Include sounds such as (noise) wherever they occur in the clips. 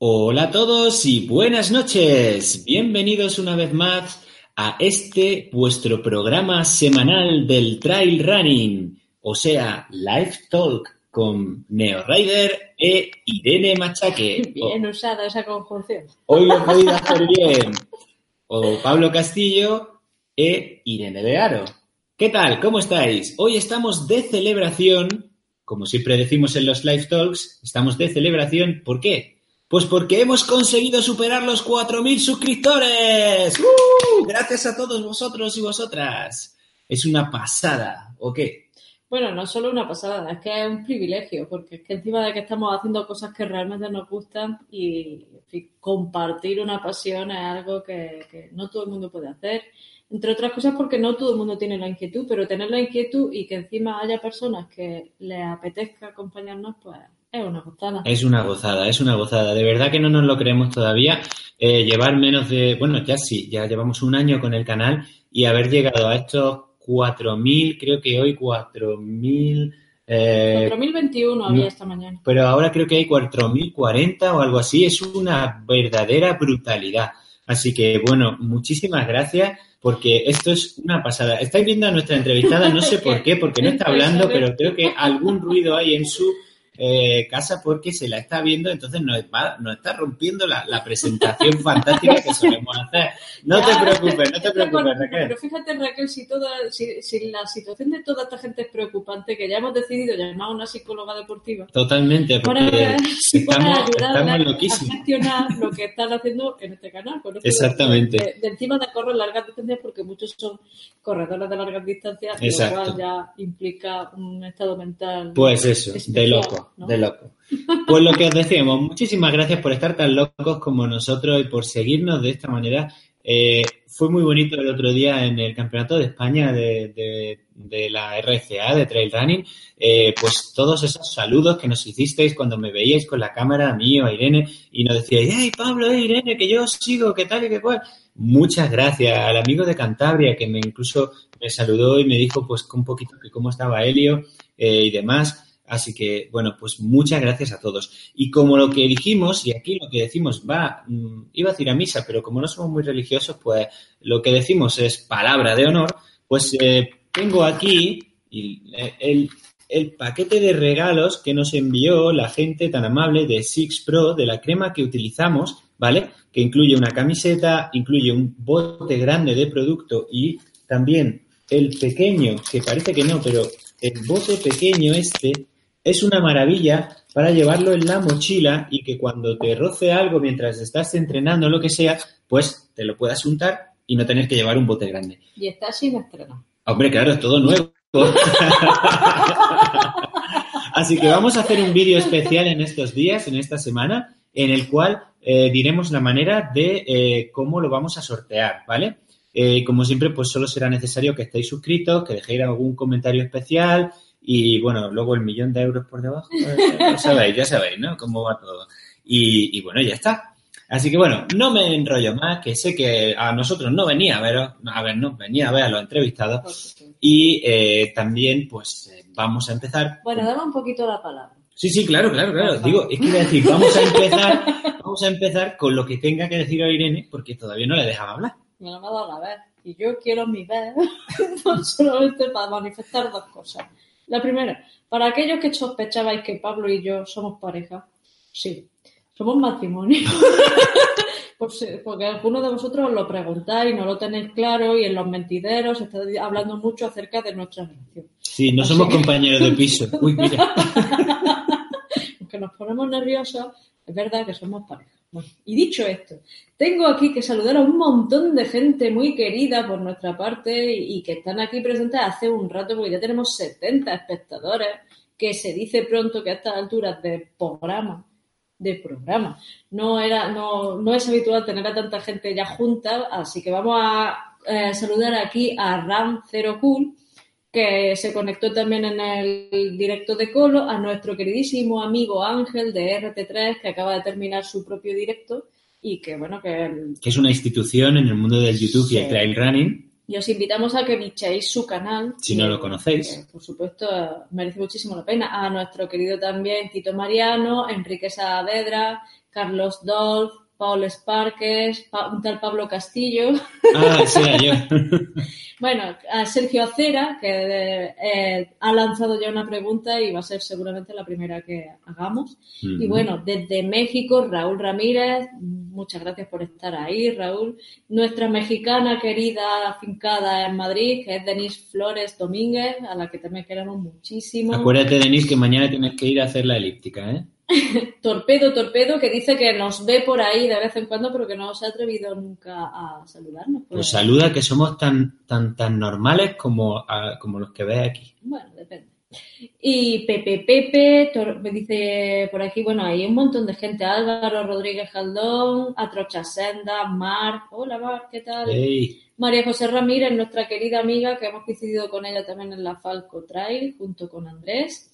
Hola a todos y buenas noches. Bienvenidos una vez más a este vuestro programa semanal del trail running, o sea, Live Talk con Neo Rider e Irene Machaque. Bien usada esa conjunción. Hoy lo he podido hacer bien. O Pablo Castillo e Irene de Aro. ¿Qué tal? ¿Cómo estáis? Hoy estamos de celebración, como siempre decimos en los Live Talks, estamos de celebración. ¿Por qué? Pues porque hemos conseguido superar los 4.000 suscriptores. ¡Uh! (laughs) Gracias a todos vosotros y vosotras. Es una pasada, ¿o qué? Bueno, no solo una pasada, es que es un privilegio, porque es que encima de que estamos haciendo cosas que realmente nos gustan y en fin, compartir una pasión es algo que, que no todo el mundo puede hacer. Entre otras cosas porque no todo el mundo tiene la inquietud, pero tener la inquietud y que encima haya personas que les apetezca acompañarnos, pues es una gozada. Es una gozada, es una gozada. De verdad que no nos lo creemos todavía. Eh, llevar menos de, bueno, ya sí, ya llevamos un año con el canal y haber llegado a estos 4.000, creo que hoy 4.000... Eh, 4.021 había esta mañana. pero ahora creo que hay 4.040 o algo así. Es una verdadera brutalidad. Así que, bueno, muchísimas gracias porque esto es una pasada. Estáis viendo a nuestra entrevistada, no sé (laughs) por qué, porque no está hablando, pero creo que algún ruido hay en su eh, casa porque se la está viendo, entonces nos, va, nos está rompiendo la, la presentación (laughs) fantástica que solemos hacer. No te preocupes, no te preocupes, Raquel. Pero fíjate, Raquel, si, toda, si, si la situación de toda esta gente es preocupante, que ya hemos decidido llamar a una psicóloga deportiva. Totalmente, porque para ver si estamos, estamos a loquísimos. gestionar lo que están haciendo en este canal. con esto de- Exactamente. De, de encima de correr largas distancias, porque muchos son corredores de largas distancias, Exacto. lo cual ya implica un estado mental. Pues eso, de especial, de loco. Pues lo que os decíamos, muchísimas gracias por estar tan locos como nosotros y por seguirnos de esta manera. Eh, fue muy bonito el otro día en el Campeonato de España de, de- la RCA, de Trail Running, eh, pues todos esos saludos que nos hicisteis cuando me veíais con la cámara, a mí o a Irene, y nos decíais, ¡ay, Pablo, Irene, que yo os sigo, que tal y que cual! Muchas gracias al amigo de Cantabria que me incluso me saludó y me dijo pues un poquito que cómo estaba Helio eh, y demás. Así que, bueno, pues muchas gracias a todos. Y como lo que dijimos, y aquí lo que decimos va, mm, iba a decir a misa, pero como no somos muy religiosos, pues lo que decimos es palabra de honor, pues eh, tengo aquí eh, el paquete de regalos que nos envió la gente tan amable de Six Pro, de la crema que utilizamos, ¿vale? Que incluye una camiseta, incluye un bote grande de producto y también el pequeño, que parece que no, pero el bote pequeño este es una maravilla para llevarlo en la mochila y que cuando te roce algo mientras estás entrenando lo que sea, pues te lo puedas untar y no tener que llevar un bote grande. Y está sin estrenar. Hombre, claro, es todo nuevo. (laughs) Así que vamos a hacer un vídeo especial en estos días, en esta semana, en el cual eh, diremos la manera de eh, cómo lo vamos a sortear, ¿vale? Eh, como siempre, pues solo será necesario que estéis suscritos, que dejéis algún comentario especial y, bueno, luego el millón de euros por debajo. eh, ya (laughs) sabéis, ya sabéis, ¿no? Cómo va todo. Y, y bueno, ya está. Así que bueno, no me enrollo más, que sé que a nosotros no venía a veros, a ver, no, venía a ver a los entrevistados y eh, también, pues, eh, vamos a empezar. Bueno, dame un poquito la palabra. Sí, sí, claro, claro, claro. Digo, es que iba a decir, vamos a empezar, (laughs) vamos a empezar con lo que tenga que decir a Irene, porque todavía no le dejaba hablar. Me lo ha dado la vez. Y yo quiero mi vez (laughs) no solamente para manifestar dos cosas. La primera, para aquellos que sospechabais que Pablo y yo somos pareja, sí, somos matrimonio. (laughs) Porque algunos de vosotros os lo preguntáis, no lo tenéis claro y en los mentideros está hablando mucho acerca de nuestra relación. Sí, no Así somos que- compañeros de piso. Uy, mira. (laughs) Aunque nos ponemos nerviosos, es verdad que somos pareja. Y dicho esto, tengo aquí que saludar a un montón de gente muy querida por nuestra parte y que están aquí presentes hace un rato porque ya tenemos 70 espectadores, que se dice pronto que a estas alturas de programa, de programa, no era, no, no es habitual tener a tanta gente ya junta, así que vamos a eh, saludar aquí a Ram Zero Cool, que se conectó también en el directo de Colo, a nuestro queridísimo amigo Ángel de RT3, que acaba de terminar su propio directo y que, bueno, que... Que es una institución en el mundo del YouTube y el trail running. Y os invitamos a que bichéis su canal. Si no lo conocéis. Que, por supuesto, merece muchísimo la pena. A nuestro querido también Tito Mariano, Enrique Saavedra, Carlos Dolph, Paul Sparques, un tal Pablo Castillo. Ah, sí, yo. (laughs) bueno, a Sergio Acera, que eh, ha lanzado ya una pregunta y va a ser seguramente la primera que hagamos. Y bueno, desde México, Raúl Ramírez, muchas gracias por estar ahí, Raúl. Nuestra mexicana querida afincada en Madrid, que es Denise Flores Domínguez, a la que también queremos muchísimo. Acuérdate, Denise, que mañana tienes que ir a hacer la elíptica, ¿eh? (laughs) Torpedo, Torpedo, que dice que nos ve por ahí de vez en cuando, pero que no se ha atrevido nunca a saludarnos. Pues, pues saluda que somos tan, tan, tan normales como, como los que ve aquí. Bueno, depende. Y Pepe Pepe me dice por aquí, bueno, hay un montón de gente, Álvaro Rodríguez Jaldón, Atrocha Senda, Mar, hola Mar, ¿qué tal? María José Ramírez, nuestra querida amiga, que hemos coincidido con ella también en la Falco Trail, junto con Andrés.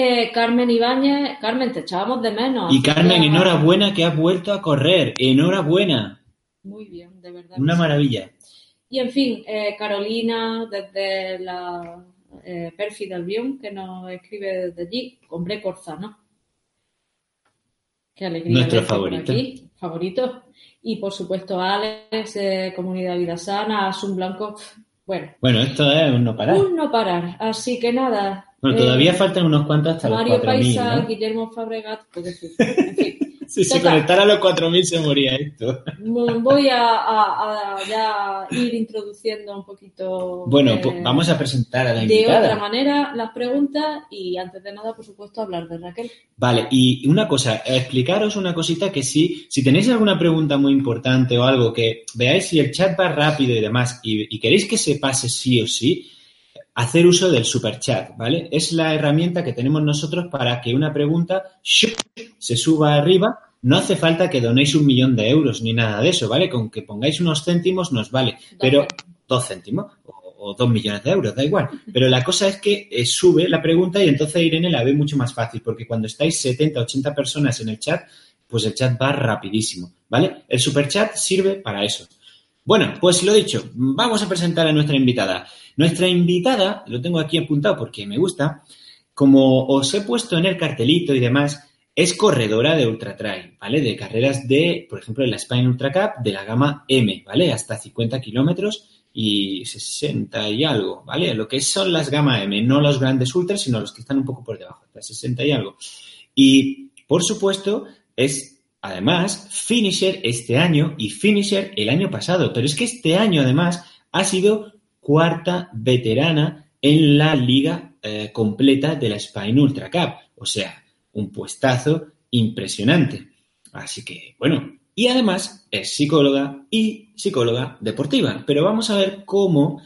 Eh, Carmen Ibáñez, Carmen, te echábamos de menos. Y Carmen, enhorabuena que has vuelto a correr, enhorabuena. Muy bien, de verdad. Una maravilla. Y en fin, eh, Carolina, desde la eh, Perfida Albion, que nos escribe desde allí, hombre Corzano. Qué alegría. Nuestro favorito. Aquí. Favorito. Y por supuesto, Alex, eh, Comunidad Vida Sana, Asun Blanco. Bueno. Bueno, esto es un no parar. Un no parar. Así que nada, bueno, todavía eh, faltan unos cuantos hasta Mario los 4.000, Paisa, ¿no? Guillermo Fabregat, pues en fin. (laughs) si se conectara a los 4.000 se moría esto. Voy a, a, a, ya ir introduciendo un poquito. Bueno, pues vamos a presentar a la invitada. De otra manera las preguntas y antes de nada, por supuesto, hablar de Raquel. Vale, y una cosa, explicaros una cosita que sí, si tenéis alguna pregunta muy importante o algo que veáis si el chat va rápido y demás y, y queréis que se pase sí o sí, hacer uso del super chat, ¿vale? Es la herramienta que tenemos nosotros para que una pregunta se suba arriba. No hace falta que donéis un millón de euros ni nada de eso, ¿vale? Con que pongáis unos céntimos nos vale. Pero dos céntimos o, o dos millones de euros, da igual. Pero la cosa es que eh, sube la pregunta y entonces Irene la ve mucho más fácil porque cuando estáis 70, 80 personas en el chat, pues el chat va rapidísimo, ¿vale? El super chat sirve para eso. Bueno, pues lo dicho, vamos a presentar a nuestra invitada. Nuestra invitada, lo tengo aquí apuntado porque me gusta, como os he puesto en el cartelito y demás, es corredora de ultra trail, ¿vale? De carreras de, por ejemplo, la Spain Ultra Cup de la gama M, ¿vale? Hasta 50 kilómetros y 60 y algo, ¿vale? Lo que son las gama M, no los grandes ultras, sino los que están un poco por debajo, hasta 60 y algo. Y, por supuesto, es además, finisher este año y finisher el año pasado. Pero es que este año, además, ha sido cuarta veterana en la liga eh, completa de la Spain Ultra Cup. O sea, un puestazo impresionante. Así que, bueno, y además es psicóloga y psicóloga deportiva. Pero vamos a ver cómo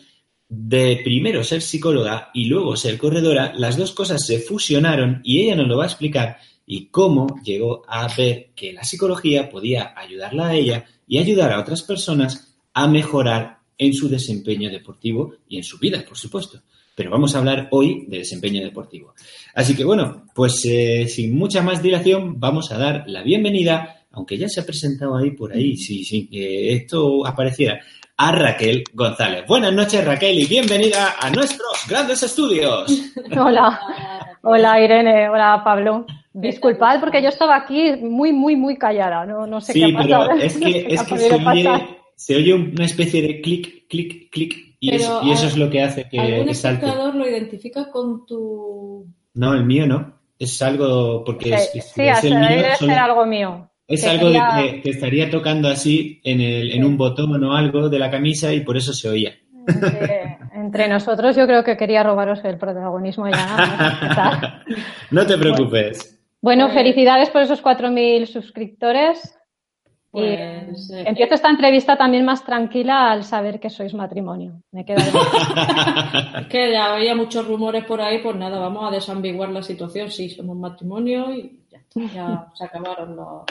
de primero ser psicóloga y luego ser corredora, las dos cosas se fusionaron y ella nos lo va a explicar y cómo llegó a ver que la psicología podía ayudarla a ella y ayudar a otras personas a mejorar en su desempeño deportivo y en su vida, por supuesto. Pero vamos a hablar hoy de desempeño deportivo. Así que bueno, pues eh, sin mucha más dilación vamos a dar la bienvenida, aunque ya se ha presentado ahí por ahí, si sí, que esto apareciera, a Raquel González. Buenas noches Raquel y bienvenida a nuestros grandes estudios. (laughs) Hola, hola Irene, hola Pablo. Disculpad porque yo estaba aquí muy, muy, muy callada, no, no sé sí, qué ha pasado. pero es que, (laughs) es que se, oye, una especie de clic, clic, clic y, es, y eso es lo que hace que, ¿Algún que salte. espectador lo identifica con tu...? No, el mío no. Es algo porque es, es, sí, es el mío. debe solo- ser algo mío. Es que algo de que, que estaría tocando así en, el, en Sí. un botón o algo de la camisa y por eso se oía. Entre, entre nosotros yo creo que quería robaros el protagonismo ya. no (laughs) te preocupes. Bueno, Pues- felicidades por esos 4.000 suscriptores. Pues, eh, empiezo esta entrevista también más tranquila al saber que sois matrimonio. Me queda es (laughs) que ya había muchos rumores por ahí, pues nada, vamos a desambiguar la situación. Sí, somos matrimonio y ya, ya (laughs) se acabaron los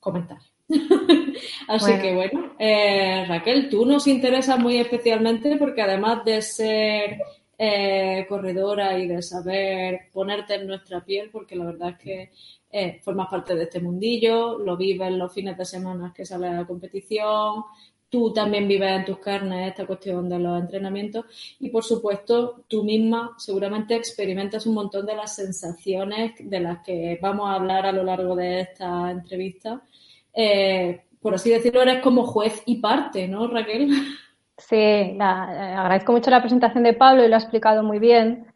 comentarios. (laughs) Así que bueno, eh, Raquel, tú nos interesas muy especialmente porque además de ser eh, corredora y de saber ponerte en nuestra piel, porque la verdad es que eh, formas parte de este mundillo, lo vives los fines de semana que sale a la competición, tú también vives en tus carnes esta cuestión de los entrenamientos y por supuesto tú misma seguramente experimentas un montón de las sensaciones de las que vamos a hablar a lo largo de esta entrevista. Eh, por así decirlo, eres como juez y parte, ¿no, Raquel? (laughs) Sí, eh, agradezco mucho la presentación de Pablo y lo ha explicado muy bien,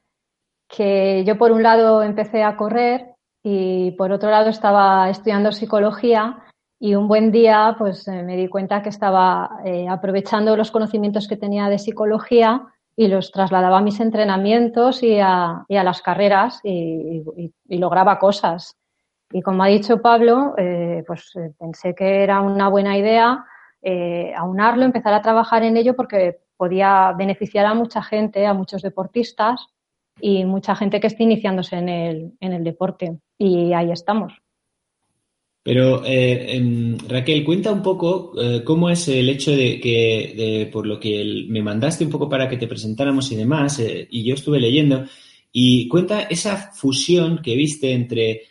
que yo por un lado empecé a correr y por otro lado estaba estudiando psicología y un buen día pues eh, me di cuenta que estaba eh, aprovechando los conocimientos que tenía de psicología y los trasladaba a mis entrenamientos y a, las carreras y, lograba cosas. Y como ha dicho Pablo, pues pensé que era una buena idea aunarlo, empezar a trabajar en ello porque podía beneficiar a mucha gente, a muchos deportistas y mucha gente que esté iniciándose en el, en el deporte. Y ahí estamos. Pero eh, em, Raquel, cuenta un poco eh, cómo es el hecho de que, por lo que me mandaste un poco para que te presentáramos y demás, eh, y yo estuve leyendo, y cuenta esa fusión que viste entre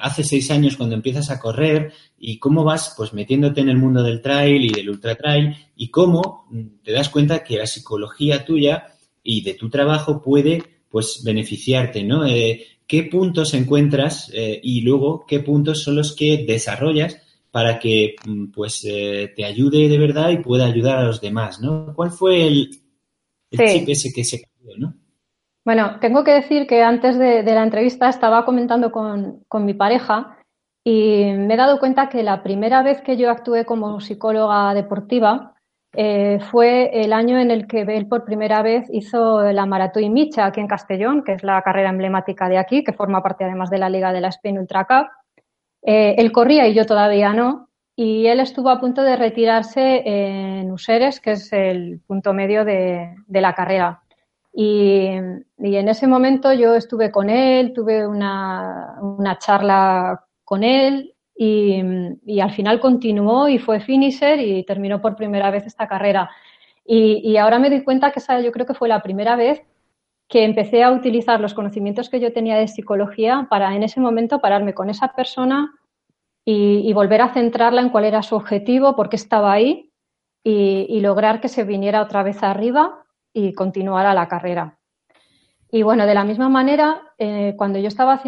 hace seis años cuando empiezas a correr y cómo vas pues metiéndote en el mundo del trail y del ultra trail y cómo mm, te das cuenta que la psicología tuya y de tu trabajo puede pues beneficiarte, ¿no? Eh, ¿Qué puntos encuentras eh, y luego qué puntos son los que desarrollas para que mm, pues eh, te ayude de verdad y pueda ayudar a los demás, ¿no? ¿Cuál fue el, chip ese que se cambió, no? Bueno, tengo que decir que antes de, la entrevista estaba comentando con, mi pareja y me he dado cuenta que la primera vez que yo actué como psicóloga deportiva eh, fue el año en el que él por primera vez hizo la Maratón Micha aquí en Castellón, que es la carrera emblemática de aquí, que forma parte además de la Liga de la Spain Ultra Cup. Eh, él corría y yo todavía no, y él estuvo a punto de retirarse en Useres, que es el punto medio de, la carrera. Y, en ese momento yo estuve con él, tuve una, charla con él y, al final continuó y fue finisher y terminó por primera vez esta carrera. Y, ahora me doy cuenta que esa yo creo que fue la primera vez que empecé a utilizar los conocimientos que yo tenía de psicología para en ese momento pararme con esa persona y, volver a centrarla en cuál era su objetivo, por qué estaba ahí y, lograr que se viniera otra vez arriba y continuara la carrera. Y bueno, de la misma manera, eh, cuando, yo estaba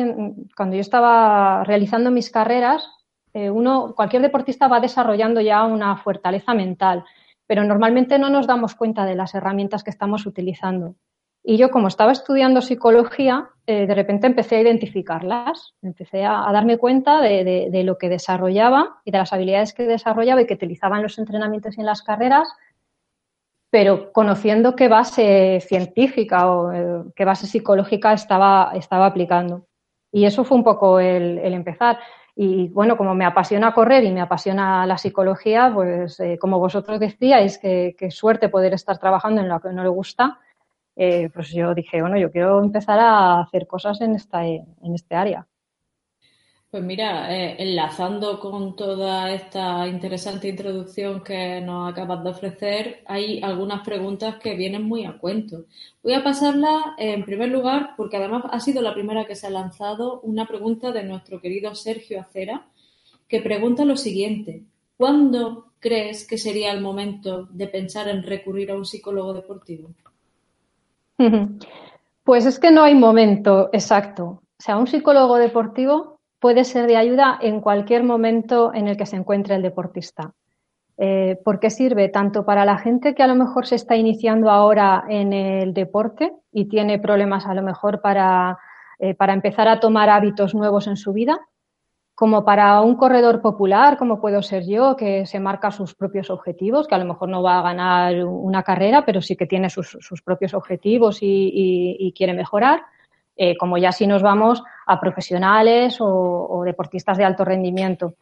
cuando yo estaba realizando mis carreras, eh, uno, cualquier deportista va desarrollando ya una fortaleza mental, pero normalmente no nos damos cuenta de las herramientas que estamos utilizando. Y yo, como estaba estudiando psicología, eh, de repente empecé a identificarlas, empecé a, darme cuenta de, lo que desarrollaba y de las habilidades que desarrollaba y que utilizaba en los entrenamientos y en las carreras, pero conociendo qué base científica o eh, qué base psicológica estaba, estaba aplicando. Y eso fue un poco el empezar. Y bueno, como me apasiona correr y me apasiona la psicología, pues eh, como vosotros decíais, que, suerte poder estar trabajando en lo que no le gusta, eh, pues yo dije, bueno, yo quiero empezar a hacer cosas en, esta, en este área. Pues mira, eh, enlazando con toda esta interesante introducción que nos acabas de ofrecer, hay algunas preguntas que vienen muy a cuento. Voy a pasarla en primer lugar, porque además ha sido la primera que se ha lanzado, una pregunta de nuestro querido Sergio Acera, que pregunta lo siguiente. ¿Cuándo crees que sería el momento de pensar en recurrir a un psicólogo deportivo? (laughs) Pues es que no hay momento exacto. O sea, un psicólogo deportivo puede ser de ayuda en cualquier momento en el que se encuentre el deportista. Eh, porque sirve tanto para la gente que a lo mejor se está iniciando ahora en el deporte y tiene problemas a lo mejor para, eh, para empezar a tomar hábitos nuevos en su vida, como para un corredor popular, como puedo ser yo, que se marca sus propios objetivos, que a lo mejor no va a ganar una carrera, pero sí que tiene sus, propios objetivos y quiere mejorar eh, como ya si nos vamos a profesionales o, deportistas de alto rendimiento.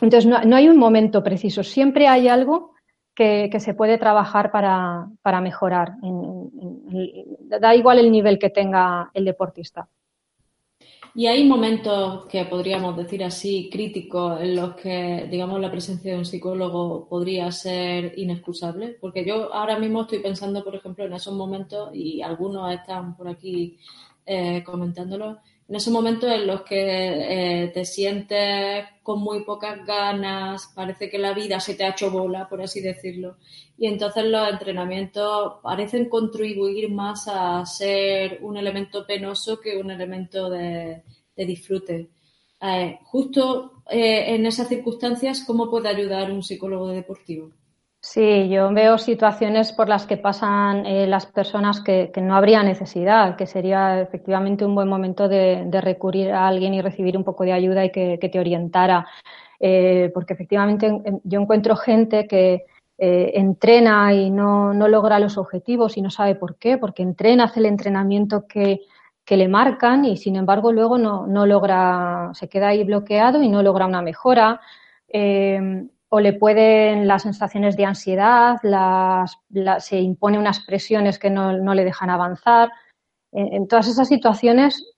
Entonces, no, hay un momento preciso, siempre hay algo que, se puede trabajar para, mejorar. da igual el nivel que tenga el deportista. Y hay momentos que podríamos decir así críticos en los que, digamos, la presencia de un psicólogo podría ser inexcusable, porque yo ahora mismo estoy pensando, por ejemplo, en esos momentos y algunos están por aquí eh, comentándolo, en esos momentos en los que eh, te sientes con muy pocas ganas, parece que la vida se te ha hecho bola, por así decirlo, y entonces los entrenamientos parecen contribuir más a ser un elemento penoso que un elemento de, disfrute. Eh, justo eh, en esas circunstancias, ¿cómo puede ayudar un psicólogo deportivo? Sí, yo veo situaciones por las que pasan eh, las personas que, no habría necesidad, que sería efectivamente un buen momento de, recurrir a alguien y recibir un poco de ayuda y que, te orientara. Eh, porque efectivamente yo encuentro gente que eh, entrena y no, logra los objetivos y no sabe por qué, porque entrena, hace el entrenamiento que, le marcan y sin embargo luego no, logra, se queda ahí bloqueado y no logra una mejora o le pueden las sensaciones de ansiedad, las, se impone unas presiones que no, le dejan avanzar. En, todas esas situaciones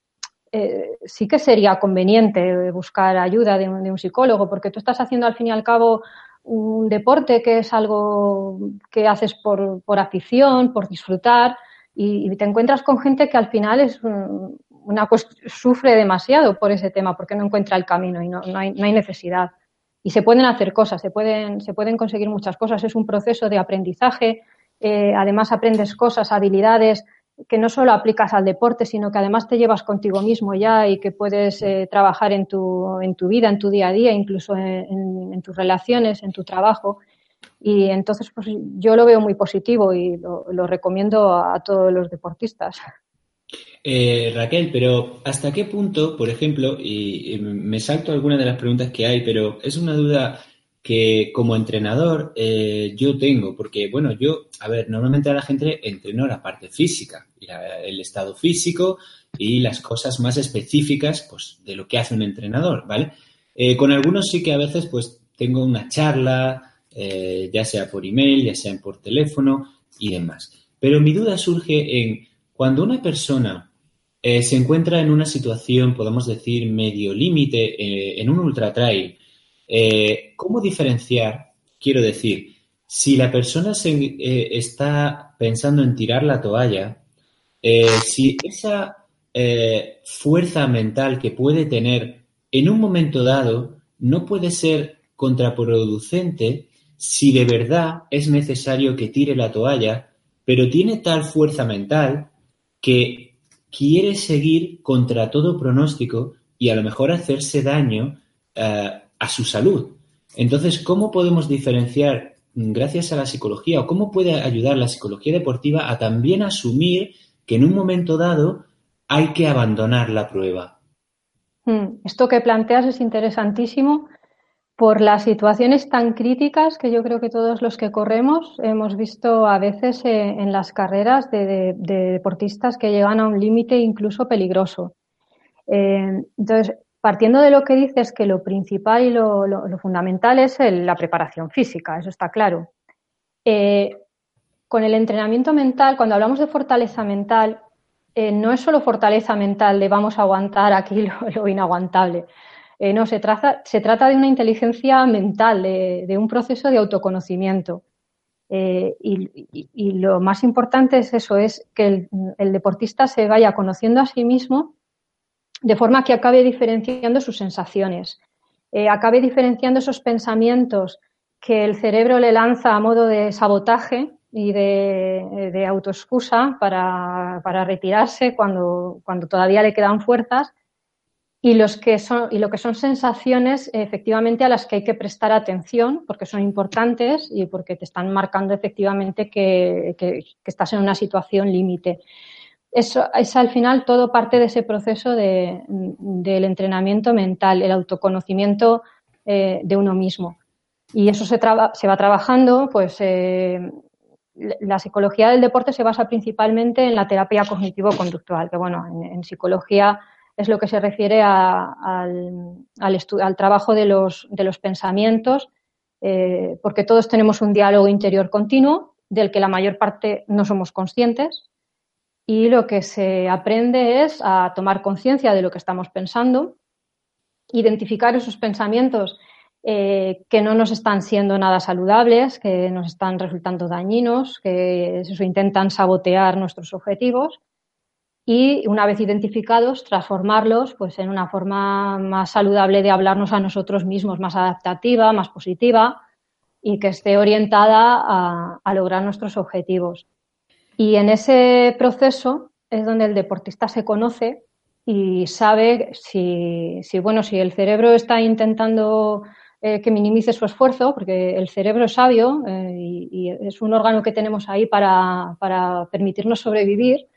eh, sí que sería conveniente buscar ayuda de un, psicólogo, porque tú estás haciendo al fin y al cabo un deporte que es algo que haces por, afición, por disfrutar, y, te encuentras con gente que al final es una sufre demasiado por ese tema, porque no encuentra el camino y no, no hay necesidad y se pueden hacer cosas, se pueden, se pueden conseguir muchas cosas. Es un proceso de aprendizaje. Eh, además, aprendes cosas, habilidades que no solo aplicas al deporte, sino que además te llevas contigo mismo ya y que puedes eh, trabajar en tu, en tu vida, en tu día a día, incluso en, tus relaciones, en tu trabajo. Y entonces, pues yo lo veo muy positivo y lo recomiendo a todos los deportistas. Eh, Raquel, pero ¿hasta qué punto, por ejemplo, y, me salto algunas de las preguntas que hay, pero es una duda que como entrenador eh, yo tengo, porque bueno, yo, a ver, normalmente a la gente entreno la parte física, el estado físico y las cosas más específicas, pues, de lo que hace un entrenador, ¿vale? Eh, con algunos sí que a veces, pues, tengo una charla, ya sea por email, ya sea por teléfono y demás. Pero mi duda surge en cuando una persona eh, se encuentra en una situación, podemos decir, medio límite, eh, en un ultra trail, eh, ¿cómo diferenciar? Quiero decir, si la persona se, está pensando en tirar la toalla, si esa fuerza mental que puede tener en un momento dado no puede ser contraproducente si de verdad es necesario que tire la toalla, pero tiene tal fuerza mental que quiere seguir contra todo pronóstico y a lo mejor hacerse daño eh, a su salud. Entonces, ¿cómo podemos diferenciar, mm, gracias a la psicología, o cómo puede ayudar la psicología deportiva a también asumir que en un momento dado hay que abandonar la prueba? Hmm, esto que planteas es interesantísimo por las situaciones tan críticas que yo creo que todos los que corremos hemos visto a veces eh, en las carreras de, deportistas que llegan a un límite incluso peligroso. Eh, entonces, partiendo de lo que dices, que lo principal y lo, fundamental es la preparación física, eso está claro. Eh, con el entrenamiento mental, cuando hablamos de fortaleza mental, no es solo fortaleza mental de vamos a aguantar aquí lo inaguantable eh, no, se, se, trata de una inteligencia mental, de, un proceso de autoconocimiento. Eh, y, lo más importante es eso, es que el, deportista se vaya conociendo a sí mismo de forma que acabe diferenciando sus sensaciones, eh, acabe diferenciando esos pensamientos que el cerebro le lanza a modo de sabotaje y de, autoexcusa para, retirarse cuando todavía le quedan fuerzas y, los que son, y lo que son sensaciones efectivamente a las que hay que prestar atención porque son importantes y porque te están marcando efectivamente que, estás en una situación límite. Eso es al final todo parte de ese proceso de, del entrenamiento mental, el autoconocimiento eh, de uno mismo. Y eso se, se va trabajando, pues eh, la psicología del deporte se basa principalmente en la terapia cognitivo-conductual, que bueno, en psicología es lo que se refiere al, trabajo de los, pensamientos, eh, porque todos tenemos un diálogo interior continuo del que la mayor parte no somos conscientes y lo que se aprende es a tomar conciencia de lo que estamos pensando, identificar esos pensamientos eh, que no nos están siendo nada saludables, que nos están resultando dañinos, que intentan sabotear nuestros objetivos y una vez identificados transformarlos pues en una forma más saludable de hablarnos a nosotros mismos, más adaptativa, más positiva y que esté orientada a, lograr nuestros objetivos. Y en ese proceso es donde el deportista se conoce y sabe si, bueno, si el cerebro está intentando eh, que minimice su esfuerzo, porque el cerebro es sabio eh, y, es un órgano que tenemos ahí para, para permitirnos sobrevivir,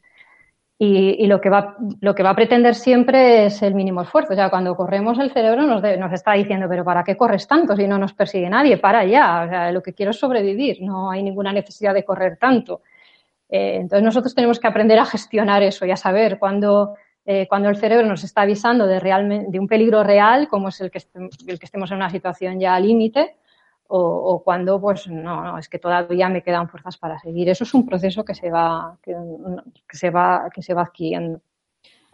y, lo, que va, lo que va a pretender siempre es el mínimo esfuerzo. O sea, cuando corremos el cerebro nos, nos está diciendo, pero ¿para qué corres tanto si no nos persigue nadie? Para ya. O sea, lo que quiero es sobrevivir. No hay ninguna necesidad de correr tanto. Eh, entonces nosotros tenemos que aprender a gestionar eso y a saber cuándo, eh, cuando el cerebro nos está avisando de, realmente, de un peligro real, como es el que, el que estemos en una situación ya límite, o, cuando pues no, es que todavía me quedan fuerzas para seguir. Eso es un proceso que se va, que, se va, que se va adquiriendo.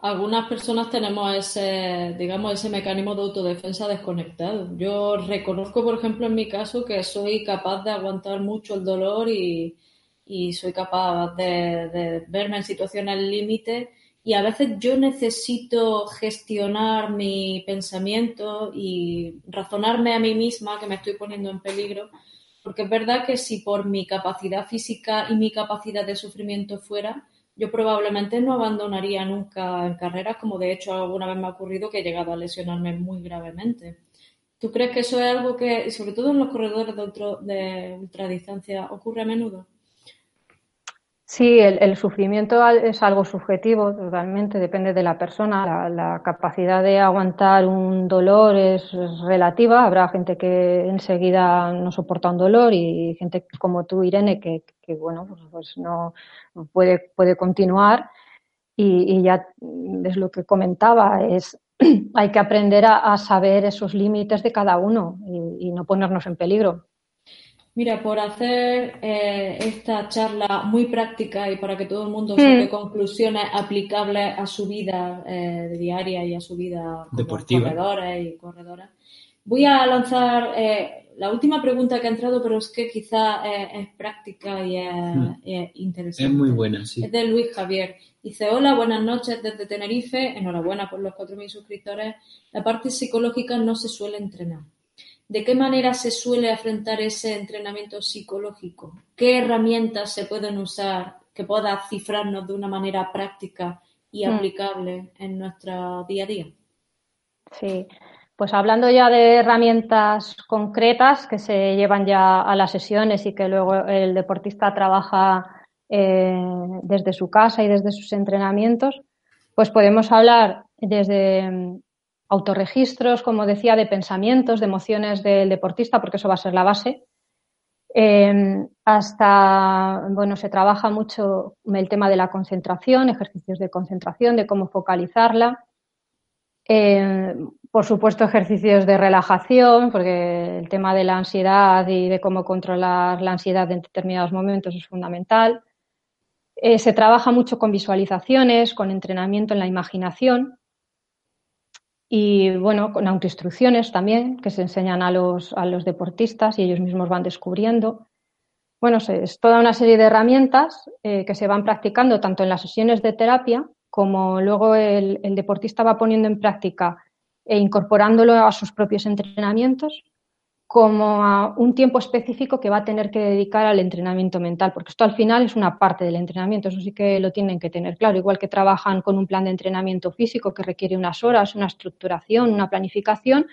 Algunas personas tenemos ese, digamos, ese mecanismo de autodefensa desconectado. Yo reconozco, por ejemplo, en mi caso, que soy capaz de aguantar mucho el dolor y, soy capaz de, de verme en situaciones límite y a veces yo necesito gestionar mi pensamiento y razonarme a mí misma que me estoy poniendo en peligro, porque es verdad que si por mi capacidad física y mi capacidad de sufrimiento fuera, yo probablemente no abandonaría nunca en carreras, como de hecho alguna vez me ha ocurrido que he llegado a lesionarme muy gravemente. ¿Tú crees que eso es algo que, sobre todo en los corredores de, ultradistancia, ocurre a menudo? Sí, el, sufrimiento es algo subjetivo, totalmente, depende de la persona. La, capacidad de aguantar un dolor es, relativa. Habrá gente que enseguida no soporta un dolor y gente como tú, Irene, que, bueno, pues, pues no, puede, puede continuar. Y, ya es lo que comentaba, es (clears throat) hay que aprender a, saber esos límites de cada uno y no ponernos en peligro. Mira, por hacer eh, esta charla muy práctica y para que todo el mundo saque hmm. conclusiones aplicables a su vida eh, diaria y a su vida deportiva, corredores y corredoras, voy a lanzar eh, la última pregunta que ha entrado, pero es que quizá es práctica y es, hmm. interesante. Es muy buena, sí. Es de Luis Javier. Dice, hola, buenas noches desde Tenerife. Enhorabuena por los 4.000 suscriptores. La parte psicológica no se suele entrenar. ¿De qué manera se suele afrontar ese entrenamiento psicológico? ¿Qué herramientas se pueden usar que pueda cifrarnos de una manera práctica y hmm. aplicable en nuestro día a día? Sí, pues hablando ya de herramientas concretas que se llevan ya a las sesiones y que luego el deportista trabaja eh, desde su casa y desde sus entrenamientos, pues podemos hablar desde autorregistros, como decía, de pensamientos, de emociones del deportista, porque eso va a ser la base. Em, hasta, bueno, se trabaja mucho el tema de la concentración, ejercicios de concentración, de cómo focalizarla. Em, por supuesto, ejercicios de relajación, porque el tema de la ansiedad y de cómo controlar la ansiedad en determinados momentos es fundamental. Eh, se trabaja mucho con visualizaciones, con entrenamiento en la imaginación, y bueno, con autoinstrucciones también que se enseñan a los, a los deportistas y ellos mismos van descubriendo. Bueno, es toda una serie de herramientas eh, que se van practicando tanto en las sesiones de terapia como luego el, el deportista va poniendo en práctica e incorporándolo a sus propios entrenamientos como a un tiempo específico que va a tener que dedicar al entrenamiento mental, porque esto al final es una parte del entrenamiento, eso sí que lo tienen que tener claro, igual que trabajan con un plan de entrenamiento físico que requiere unas horas, una estructuración, una planificación,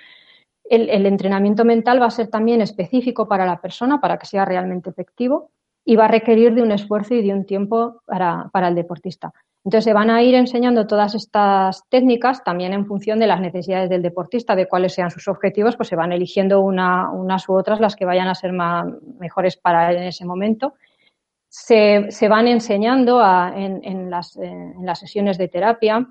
el, entrenamiento mental va a ser también específico para la persona para que sea realmente efectivo y va a requerir de un esfuerzo y de un tiempo para el deportista. Entonces se van a ir enseñando todas estas técnicas también en función de las necesidades del deportista, de cuáles sean sus objetivos, pues se van eligiendo unas u otras las que vayan a ser más, mejores para él en ese momento. Se, van enseñando en, las, sesiones de terapia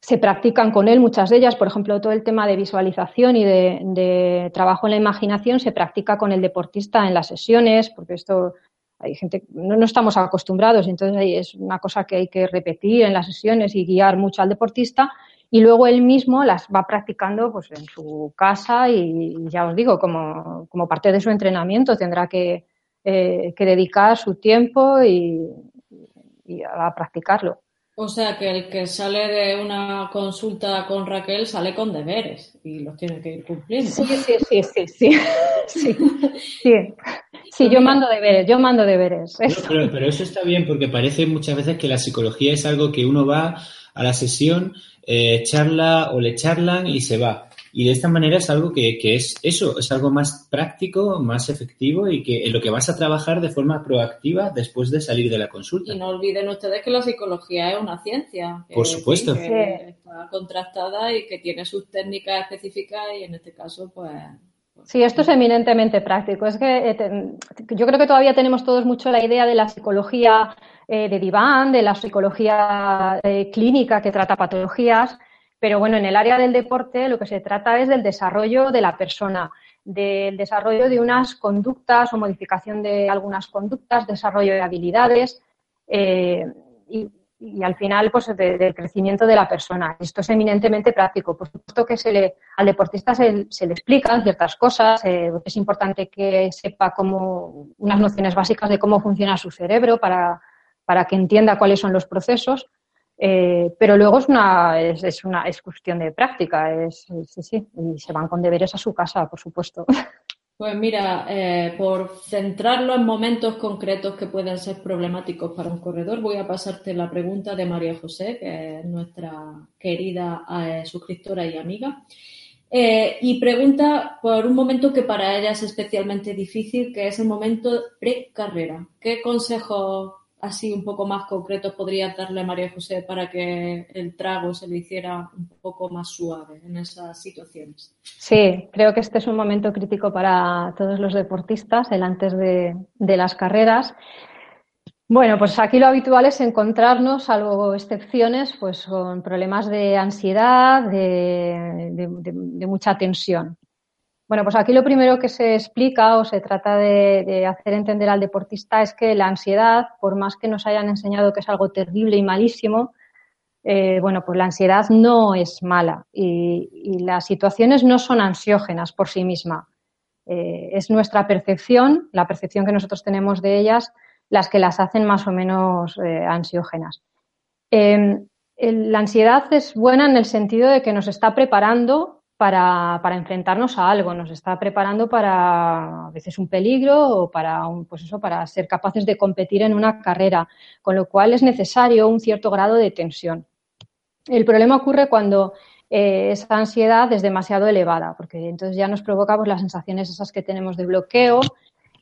se practican con él muchas de ellas. Por ejemplo, todo el tema de visualización y de, trabajo en la imaginación se practica con el deportista en las sesiones, porque esto hay gente, no, no estamos acostumbrados, entonces es una cosa que hay que repetir en las sesiones y guiar mucho al deportista. Y luego él mismo las va practicando pues, en su casa y ya os digo, como, como parte de su entrenamiento tendrá que, eh, que dedicar su tiempo y a practicarlo. O sea que el que sale de una consulta con Raquel sale con deberes y los tiene que ir cumpliendo. Sí, sí, sí, sí, sí. (laughs) sí, sí. yo mando deberes, yo mando deberes. pero, pero, eso está bien porque parece muchas veces que la psicología es algo que uno va a la sesión, eh, charla o le charlan y se va. Y de esta manera es algo que, es eso, es algo más práctico, más efectivo y que en lo que vas a trabajar de forma proactiva después de salir de la consulta. Y no olviden ustedes que la psicología es una ciencia. Por supuesto. Que está contrastada y que tiene sus técnicas específicas y en este caso, pues, pues Sí, esto es eminentemente práctico. Es que eh, yo creo que todavía tenemos todos mucho la idea de la psicología eh, de diván, de la psicología eh, clínica que trata patologías, pero bueno, en el área del deporte lo que se trata es del desarrollo de la persona, del desarrollo de unas conductas o modificación de algunas conductas, desarrollo de habilidades eh, y, al final pues del crecimiento de la persona. Esto es eminentemente práctico. Por supuesto que se le, al deportista se, le explican ciertas cosas, eh, es importante que sepa cómo, unas nociones básicas de cómo funciona su cerebro para, para que entienda cuáles son los procesos, eh, pero luego es una, es, una es cuestión de práctica, es, sí, sí, y se van con deberes a su casa, por supuesto. (laughs) Pues mira, eh, por centrarlo en momentos concretos que pueden ser problemáticos para un corredor, voy a pasarte la pregunta de María José, que es nuestra querida eh, suscriptora y amiga. y pregunta por un momento que para ella es especialmente difícil, que es el momento pre-carrera. ¿Qué consejos así un poco más concretos podría darle a María José para que el trago se le hiciera un poco más suave en esas situaciones? Sí, creo que este es un momento crítico para todos los deportistas, el antes de, las carreras. Bueno, pues aquí lo habitual es encontrarnos, salvo excepciones, pues con problemas de ansiedad, de mucha tensión. Bueno, pues aquí lo primero que se explica o se trata de, hacer entender al deportista es que la ansiedad, por más que nos hayan enseñado que es algo terrible y malísimo, eh, bueno, pues la ansiedad no es mala y, las situaciones no son ansiógenas por sí misma. Eh, es nuestra percepción, la percepción que nosotros tenemos de ellas, las que las hacen más o menos eh, ansiógenas. Em, la ansiedad es buena en el sentido de que nos está preparando para, enfrentarnos a algo, nos está preparando para a veces un peligro o para pues eso, para ser capaces de competir en una carrera, con lo cual es necesario un cierto grado de tensión. El problema ocurre cuando eh, esa ansiedad es demasiado elevada, porque entonces ya nos provoca pues, las sensaciones esas que tenemos de bloqueo,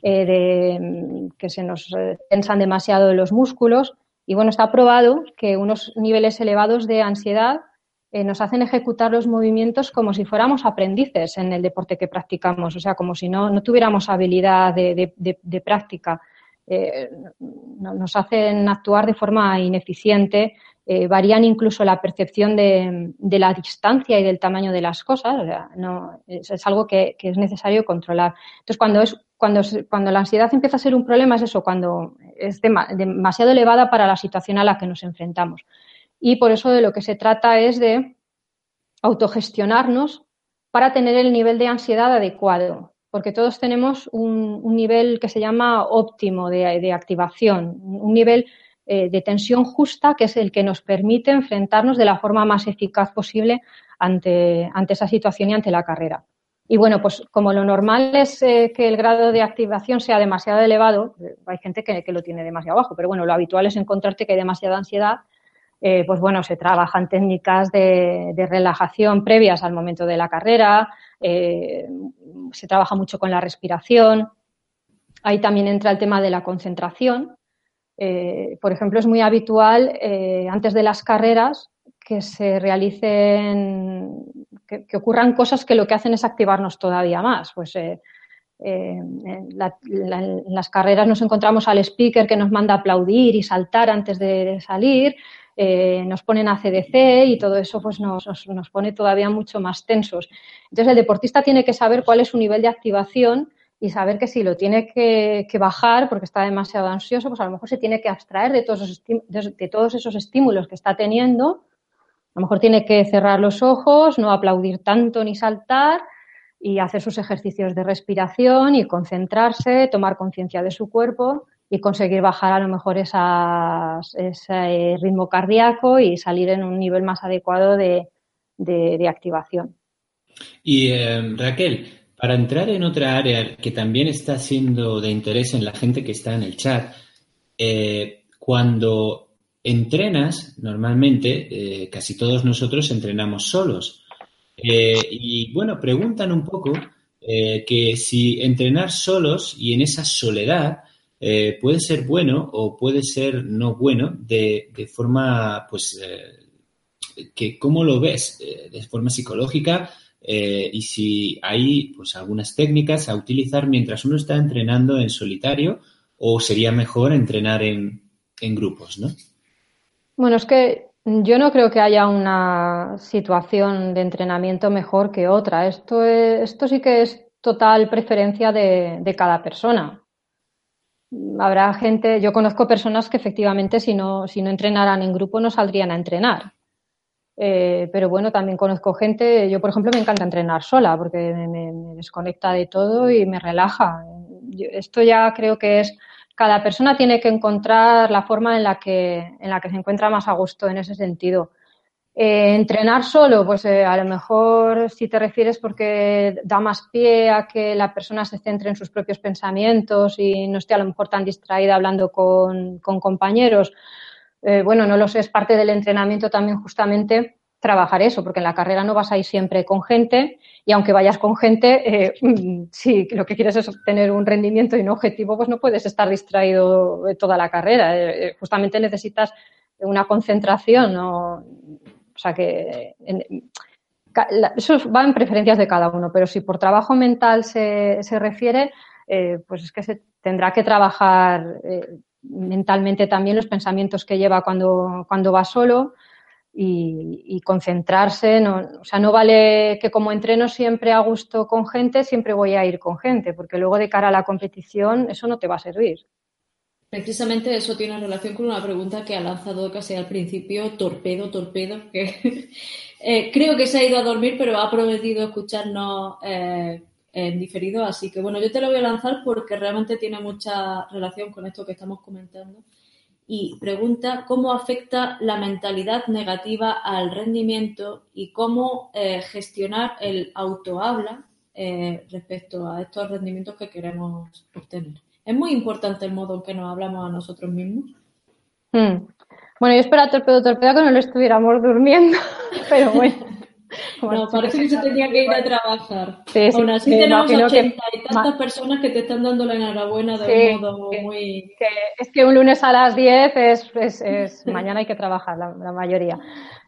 eh, de que se nos eh, tensan demasiado los músculos. Y bueno, está probado que unos niveles elevados de ansiedad eh, nos hacen ejecutar los movimientos como si fuéramos aprendices en el deporte que practicamos, o sea, como si no, no tuviéramos habilidad de, práctica. Eh, nos hacen actuar de forma ineficiente, eh, varían incluso la percepción de, la distancia y del tamaño de las cosas, o sea, no, es, algo que, es necesario controlar. Entonces, cuando, es, cuando, cuando la ansiedad empieza a ser un problema es eso, cuando es demasiado elevada para la situación a la que nos enfrentamos y por eso de lo que se trata es de autogestionarnos para tener el nivel de ansiedad adecuado, porque todos tenemos un, nivel que se llama óptimo de, activación, un nivel eh, de tensión justa que es el que nos permite enfrentarnos de la forma más eficaz posible ante, ante esa situación y ante la carrera. Y bueno, pues como lo normal es eh, que el grado de activación sea demasiado elevado, hay gente que, que, lo tiene demasiado bajo, pero bueno, lo habitual es encontrarte que hay demasiada ansiedad eh, pues bueno, se trabajan técnicas de, relajación previas al momento de la carrera, eh, se trabaja mucho con la respiración. Ahí también entra el tema de la concentración. Eh, por ejemplo, es muy habitual antes de las carreras que se realicen, que, ocurran cosas que lo que hacen es activarnos todavía más. Pues en, las carreras nos encontramos al speaker que nos manda aplaudir y saltar antes de salir, eh, nos ponen a CDC y todo eso pues nos, nos, pone todavía mucho más tensos. Entonces el deportista tiene que saber cuál es su nivel de activación y saber que si lo tiene que, bajar porque está demasiado ansioso, pues a lo mejor se tiene que abstraer de todos, esos, de todos esos estímulos que está teniendo. A lo mejor tiene que cerrar los ojos, no aplaudir tanto ni saltar y hacer sus ejercicios de respiración y concentrarse, tomar conciencia de su cuerpo y conseguir bajar a lo mejor ese ritmo cardíaco y salir en un nivel más adecuado de, activación. Y eh, Raquel, para entrar en otra área que también está siendo de interés en la gente que está en el chat, eh, cuando entrenas, normalmente, eh, casi todos nosotros entrenamos solos. y bueno, preguntan un poco que si entrenar solos y en esa soledad eh, puede ser bueno o puede ser no bueno de, forma, pues, eh, que cómo lo ves eh, de forma psicológica y si hay, pues, algunas técnicas a utilizar mientras uno está entrenando en solitario o sería mejor entrenar en, en grupos, ¿no? Bueno, es que yo no creo que haya una situación de entrenamiento mejor que otra. Esto, esto sí que es total preferencia de, de cada persona habrá gente, yo conozco personas que efectivamente si no, si no entrenaran en grupo no saldrían a entrenar. Eh, pero bueno, también conozco gente, yo por ejemplo me encanta entrenar sola porque me, desconecta de todo y me relaja. esto ya creo que es, cada persona tiene que encontrar la forma en la que, en la que se encuentra más a gusto en ese sentido. Eh, entrenar solo, pues eh, a lo mejor si te refieres porque da más pie a que la persona se centre en sus propios pensamientos y no esté a lo mejor tan distraída hablando con, compañeros. Eh, bueno, no lo sé, es parte del entrenamiento también justamente trabajar eso, porque en la carrera no vas a ir siempre con gente y aunque vayas con gente, (laughs) si lo que quieres es obtener un rendimiento y un objetivo, pues no puedes estar distraído toda la carrera. justamente necesitas una concentración. ¿no? O sea que eso va en preferencias de cada uno, pero si por trabajo mental se, se refiere, eh, pues es que se tendrá que trabajar eh, mentalmente también los pensamientos que lleva cuando, cuando va solo y, concentrarse. o sea, no vale que como entreno siempre a gusto con gente, siempre voy a ir con gente, porque luego de cara a la competición eso no te va a servir. Precisamente eso tiene relación con una pregunta que ha lanzado casi al principio, Torpedo, Torpedo, que (laughs) eh, creo que se ha ido a dormir, pero ha prometido escucharnos eh, en diferido. Así que bueno, yo te lo voy a lanzar porque realmente tiene mucha relación con esto que estamos comentando. Y pregunta cómo afecta la mentalidad negativa al rendimiento y cómo eh, gestionar el autohabla respecto a estos rendimientos que queremos obtener. Es muy importante el modo en que nos hablamos a nosotros mismos. Hmm. Bueno, yo espero a Torpedo Torpedo que no lo estuviéramos durmiendo, (laughs) pero (laughs) bueno. no, parece que se tenía que ir a trabajar. Sí, sí, Aún así tenemos ochenta y tantas personas que te están dando la enhorabuena de un modo muy... es que un lunes a las 10 es, es, (laughs) mañana hay que trabajar la, mayoría.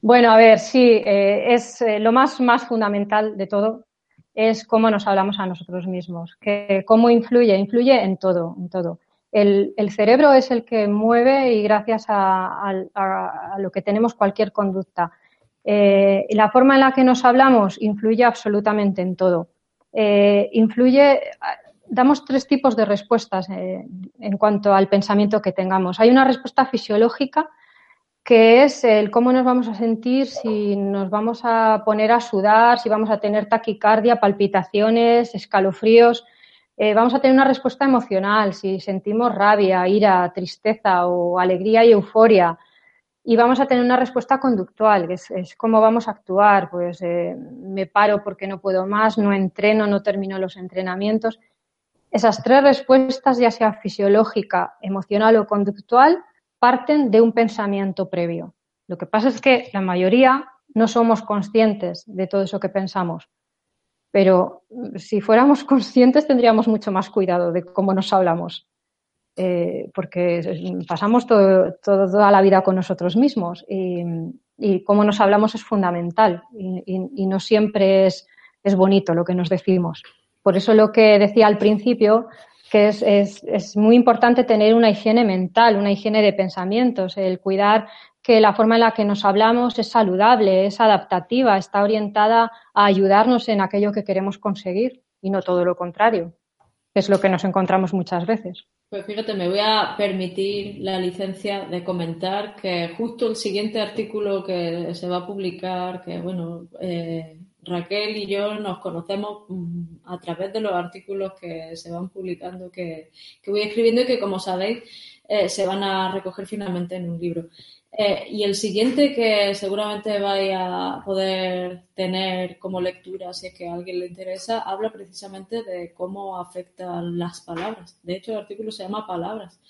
Bueno, a ver, sí, eh, es eh, lo más, más fundamental de todo es cómo nos hablamos a nosotros mismos, que cómo influye, influye en todo, en todo. El, cerebro es el que mueve y gracias a, lo que tenemos cualquier conducta. Eh, la forma en la que nos hablamos influye absolutamente en todo. Eh, influye, damos tres tipos de respuestas eh, en cuanto al pensamiento que tengamos. Hay una respuesta fisiológica que es el cómo nos vamos a sentir, si nos vamos a poner a sudar, si vamos a tener taquicardia, palpitaciones, escalofríos. Eh, vamos a tener una respuesta emocional, si sentimos rabia, ira, tristeza o alegría y euforia. Y vamos a tener una respuesta conductual, que es, cómo vamos a actuar. Pues eh, me paro porque no puedo más, no entreno, no termino los entrenamientos. Esas tres respuestas, ya sea fisiológica, emocional o conductual, parten de un pensamiento previo. Lo que pasa es que la mayoría no somos conscientes de todo eso que pensamos, pero si fuéramos (laughs) conscientes tendríamos mucho más cuidado de cómo nos hablamos, eh, porque pasamos toda la vida con nosotros mismos y, cómo nos hablamos es fundamental y, no siempre es bonito lo que nos decimos. Por eso lo que decía al principio que es, es, es, muy importante tener una higiene mental, una higiene de pensamientos, el cuidar que la forma en la que nos hablamos es saludable, es adaptativa, está orientada a ayudarnos en aquello que queremos conseguir y no todo lo contrario, es lo que nos encontramos muchas veces. Pues fíjate, me voy a permitir la licencia de comentar que justo el siguiente artículo que se va a publicar, que bueno, eh, Raquel y yo nos conocemos mm, a través de los artículos que se van publicando, que, voy escribiendo y que, como sabéis, eh, se van a recoger finalmente en un libro. Eh, y el siguiente que seguramente vais a poder tener como lectura, si es que a alguien le interesa, habla precisamente de cómo afectan las palabras. De hecho, el artículo se llama Palabras.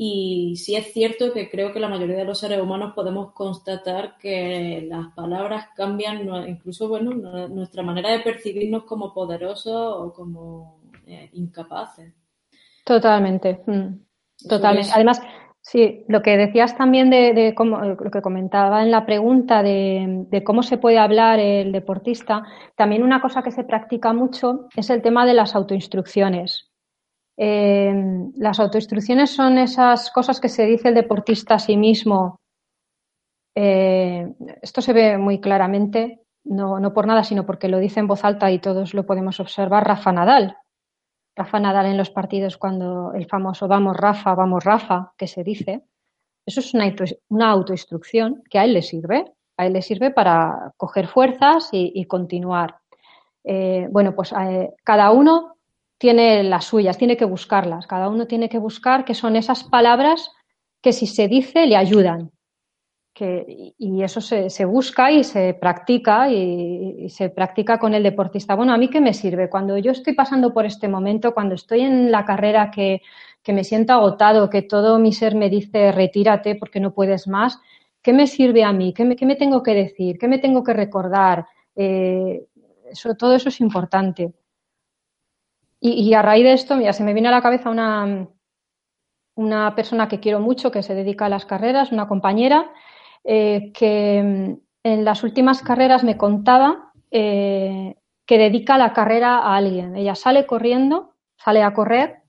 Y sí es cierto que creo que la mayoría de los seres humanos podemos constatar que las palabras cambian incluso bueno, nuestra manera de percibirnos como poderosos o como eh, incapaces. Totalmente. Mm. Totalmente. Además, Sí, lo que decías también de, cómo, eh, lo que comentaba en la pregunta de, cómo se puede hablar el deportista, también una cosa que se practica mucho es el tema de las autoinstrucciones. Eh, las autoinstrucciones son esas cosas que se dice el deportista a sí mismo. Eh, esto se ve muy claramente, no, no por nada, sino porque lo dice en voz alta y todos lo podemos observar Rafa Nadal. Rafa Nadal en los partidos cuando el famoso vamos Rafa, vamos Rafa, que se dice, eso es una, una autoinstrucción que a él le sirve, a él le sirve para coger fuerzas y, continuar. Eh, bueno, pues eh, cada uno tiene las suyas, tiene que buscarlas, cada uno tiene que buscar qué son esas palabras que si se dice le ayudan, y eso se, busca y se practica y, se practica con el deportista. Bueno, ¿a mí qué me sirve? Cuando yo estoy pasando por este momento, cuando estoy en la carrera que, me siento agotado, que todo mi ser me dice retírate porque no puedes más, ¿qué me sirve a mí? ¿Qué me, tengo que decir? ¿Qué me tengo que recordar? Eh, todo eso es importante. Y, a raíz de esto, mira, se me viene a la cabeza una, una persona que quiero mucho, que se dedica a las carreras, una compañera, eh, que mm, en las últimas carreras me contaba eh, que dedica la carrera a alguien. Ella sale corriendo, sale a correr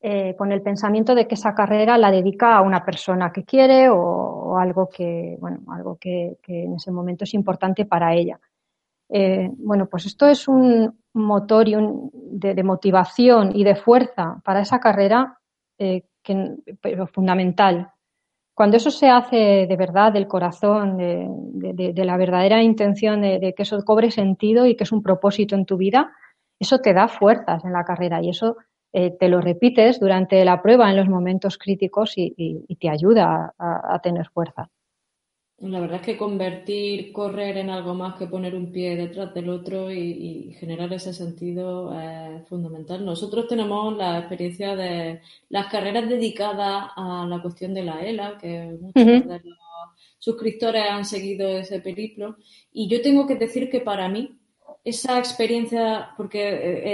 eh, con el pensamiento de que esa carrera la dedica a una persona que quiere o, algo que, bueno, algo que, en ese momento es importante para ella. Bueno, pues esto es un motor y un, de, motivación y de fuerza para esa carrera fundamental. Cuando eso se hace de verdad, del corazón, de, la verdadera intención de, que eso cobre sentido y que es un propósito en tu vida, eso te da fuerzas en la carrera y eso eh, te lo repites durante la prueba en los momentos críticos y, te ayuda a tener fuerza. La verdad es que convertir correr en algo más que poner un pie detrás del otro y, generar ese sentido es fundamental. Nosotros tenemos la experiencia de las carreras dedicadas a la cuestión de la ELA, que muchos de los suscriptores han seguido ese periplo. Y yo tengo que decir que para mí esa experiencia, porque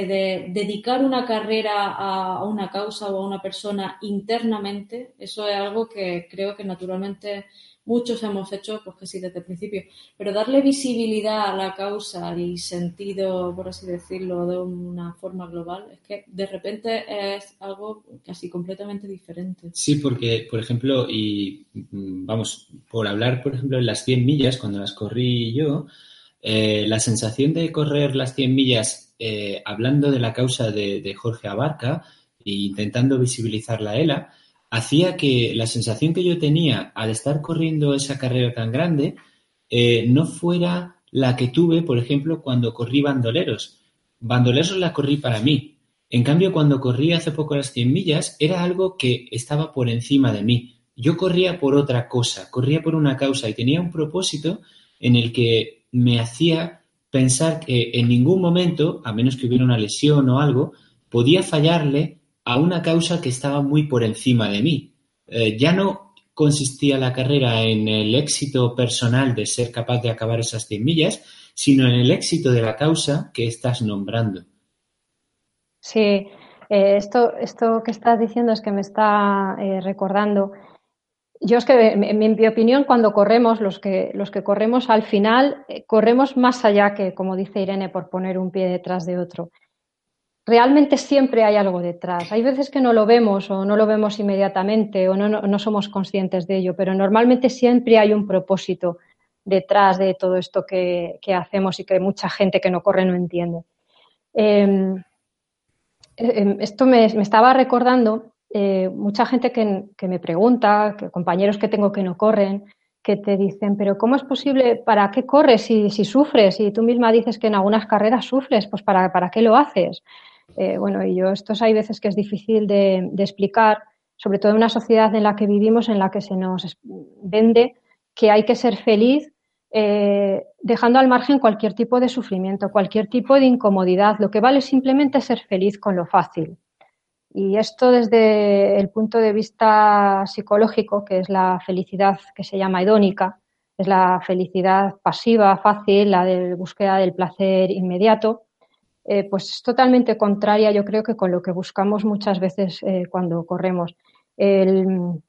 eh, de dedicar una carrera a, una causa o a una persona internamente, eso es algo que creo que naturalmente muchos hemos hecho, pues sí, desde el principio, pero darle visibilidad a la causa y sentido, por así decirlo, de una forma global, es que de repente es algo casi completamente diferente. Sí, porque, por ejemplo, y mm, vamos, por hablar, por ejemplo, en las 100 millas, cuando las corrí yo, eh, la sensación de correr las 100 millas eh, hablando de la causa de, de Jorge Abarca e intentando visibilizar la ELA, hacía que la sensación que yo tenía al estar corriendo esa carrera tan grande eh, no fuera la que tuve, por ejemplo, cuando corrí bandoleros. Bandoleros la corrí para mí. En cambio, cuando corrí hace poco las 100 millas, era algo que estaba por encima de mí. Yo corría por otra cosa, corría por una causa y tenía un propósito en el que me hacía pensar que en ningún momento, a menos que hubiera una lesión o algo, podía fallarle a una causa que estaba muy por encima de mí. Eh, ya no consistía la carrera en el éxito personal de ser capaz de acabar esas 100 millas, sino en el éxito de la causa que estás nombrando. Sí, eh, esto, esto que estás diciendo es que me está eh, recordando. Yo es que, en mi opinión, cuando corremos, los que, los que corremos al final, corremos más allá que, como dice Irene, por poner un pie detrás de otro realmente siempre hay algo detrás. Hay veces que no lo vemos o no lo vemos inmediatamente o no, somos conscientes de ello, pero normalmente siempre hay un propósito detrás de todo esto que, hacemos y que mucha gente que no corre no entiende. Em, em, esto me, estaba recordando eh, mucha gente que, me pregunta, compañeros que tengo que no corren, que te dicen, pero ¿cómo es posible? ¿Para qué corres si, si sufres? Y tú misma dices que en algunas carreras sufres, pues ¿para, para qué lo haces? Eh, bueno, y yo, esto hay veces que es difícil de, explicar, sobre todo en una sociedad en la que vivimos, en la que se nos vende que hay que ser feliz eh, dejando al margen cualquier tipo de sufrimiento, cualquier tipo de incomodidad. Lo que vale simplemente ser feliz con lo fácil. Y esto desde el punto de vista psicológico, que es la felicidad que se llama hedónica, es la felicidad pasiva, fácil, la de búsqueda del placer inmediato, eh, pues es totalmente contraria, yo creo que con lo que buscamos muchas veces eh, cuando corremos. El,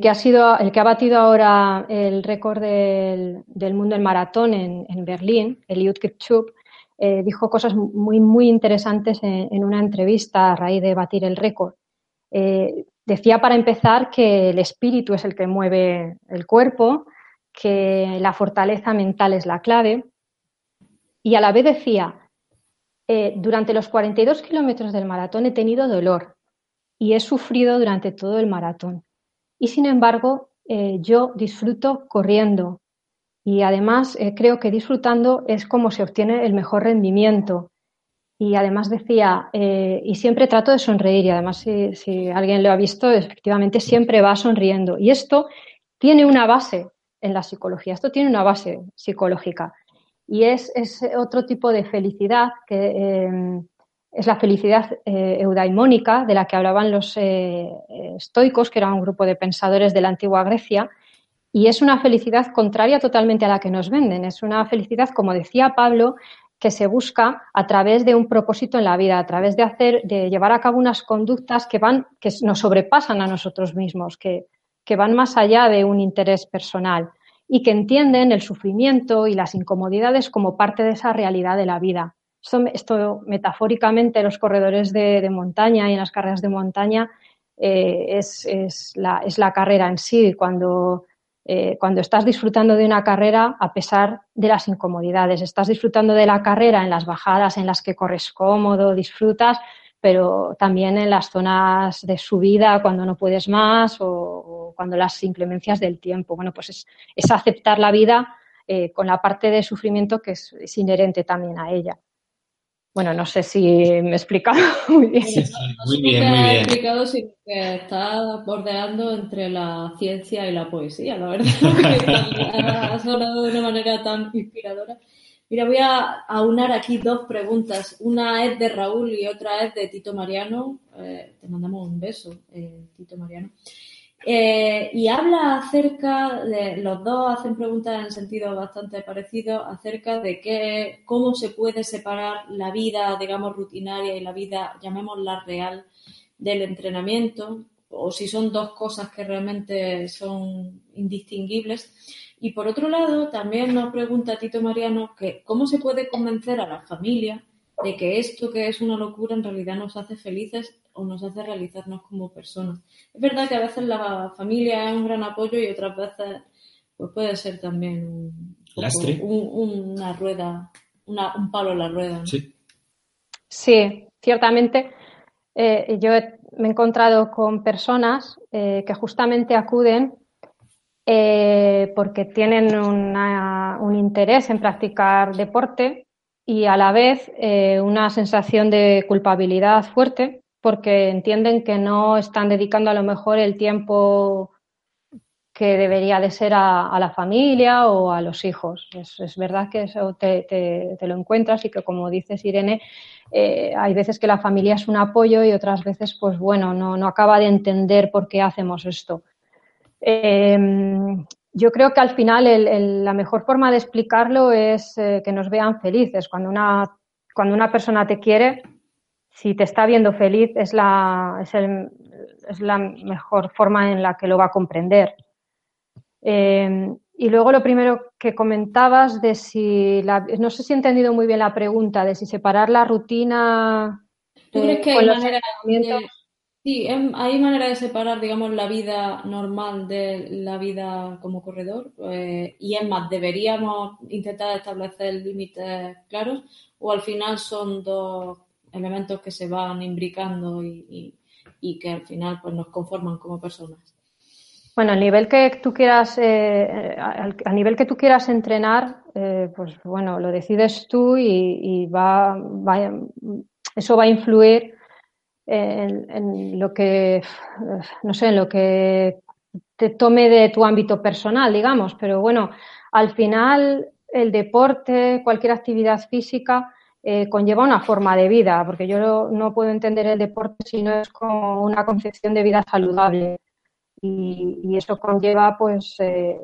que ha sido, el que ha batido ahora el récord del, mundo en maratón en, Berlín, Eliud Kipchoge, eh, dijo cosas muy, muy interesantes en, una entrevista a raíz de batir el récord. decía para empezar que el espíritu es el que mueve el cuerpo, que la fortaleza mental es la clave y a la vez decía eh, durante los 42 kilómetros del maratón he tenido dolor y he sufrido durante todo el maratón. Y sin embargo, eh, yo disfruto corriendo y además eh, creo que disfrutando es como se obtiene el mejor rendimiento. Y además decía, y siempre trato de sonreír y además si, si alguien lo ha visto, efectivamente siempre va sonriendo. Y esto tiene una base en la psicología, esto tiene una base psicológica y es, otro tipo de felicidad que em, es la felicidad eh, eudaimónica de la que hablaban los eh, estoicos, que era un grupo de pensadores de la antigua Grecia, y es una felicidad contraria totalmente a la que nos venden. Es una felicidad, como decía Pablo, que se busca a través de un propósito en la vida, a través de hacer, de llevar a cabo unas conductas que van, que nos sobrepasan a nosotros mismos, que van más allá de un interés personal y que entienden el sufrimiento y las incomodidades como parte de esa realidad de la vida. Esto, metafóricamente, los corredores de, montaña y en las carreras de montaña eh, es, la, carrera en sí. Cuando, eh, cuando estás disfrutando de una carrera a pesar de las incomodidades, estás disfrutando de la carrera en las bajadas en las que corres cómodo, disfrutas, pero también en las zonas de subida cuando no puedes más o, cuando las inclemencias del tiempo. Bueno, pues es, aceptar la vida eh, con la parte de sufrimiento que es, inherente también a ella. Bueno, no sé si me he explicado (laughs) muy bien. Sí, muy bien, muy bien. explicado, sino que está bordeando entre la ciencia y la poesía, la verdad. (laughs) (laughs) ha sonado de una manera tan inspiradora. Mira, voy a aunar aquí dos preguntas. Una es de Raúl y otra es de Tito Mariano. Eh, te mandamos un beso, eh, Tito Mariano. Eh, y habla acerca de, los dos hacen preguntas en sentido bastante parecido acerca de qué, cómo se puede separar la vida, digamos, rutinaria y la vida, llamémosla real, del entrenamiento, o si son dos cosas que realmente son indistinguibles. Y por otro lado, también nos pregunta Tito Mariano que cómo se puede convencer a la familia de que esto que es una locura en realidad nos hace felices o nos hace realizarnos como personas. Es verdad que a veces la familia es un gran apoyo y otras veces pues puede ser también un, una rueda, un palo en la rueda. Sí. sí, ciertamente. Eh, yo me he encontrado con personas eh, que justamente acuden eh, porque tienen un interés en practicar deporte y a la vez eh, una sensación de culpabilidad fuerte porque entienden que no están dedicando a lo mejor el tiempo que debería de ser a, la familia o a los hijos. Es, verdad que eso te, lo encuentras y que, como dices, Irene, eh, hay veces que la familia es un apoyo y otras veces, pues bueno, no, no acaba de entender por qué hacemos esto. Em, yo creo que al final la mejor forma de explicarlo es eh, que nos vean felices. Cuando una, cuando una persona te quiere, si te está viendo feliz, es la, es, la mejor forma en la que lo va a comprender. Em, y luego lo primero que comentabas de si, no sé si he entendido muy bien la pregunta, de si separar la rutina ¿Tú crees que hay manera de, sí, em, hay manera de separar, digamos, la vida normal de la vida como corredor? Eh, y es más, ¿deberíamos intentar establecer límites claros? ¿O al final son dos elementos que se van imbricando y, que al final pues, nos conforman como personas? Bueno, al nivel que tú quieras, eh, al, nivel que tú quieras entrenar, eh, pues bueno, lo decides tú y, va, eso va a influir en, lo que, no sé, en lo que te tome de tu ámbito personal, digamos. Pero bueno, al final el deporte, cualquier actividad física, eh, conlleva una forma de vida, porque yo no puedo entender el deporte si no es como una concepción de vida saludable y, eso conlleva pues eh,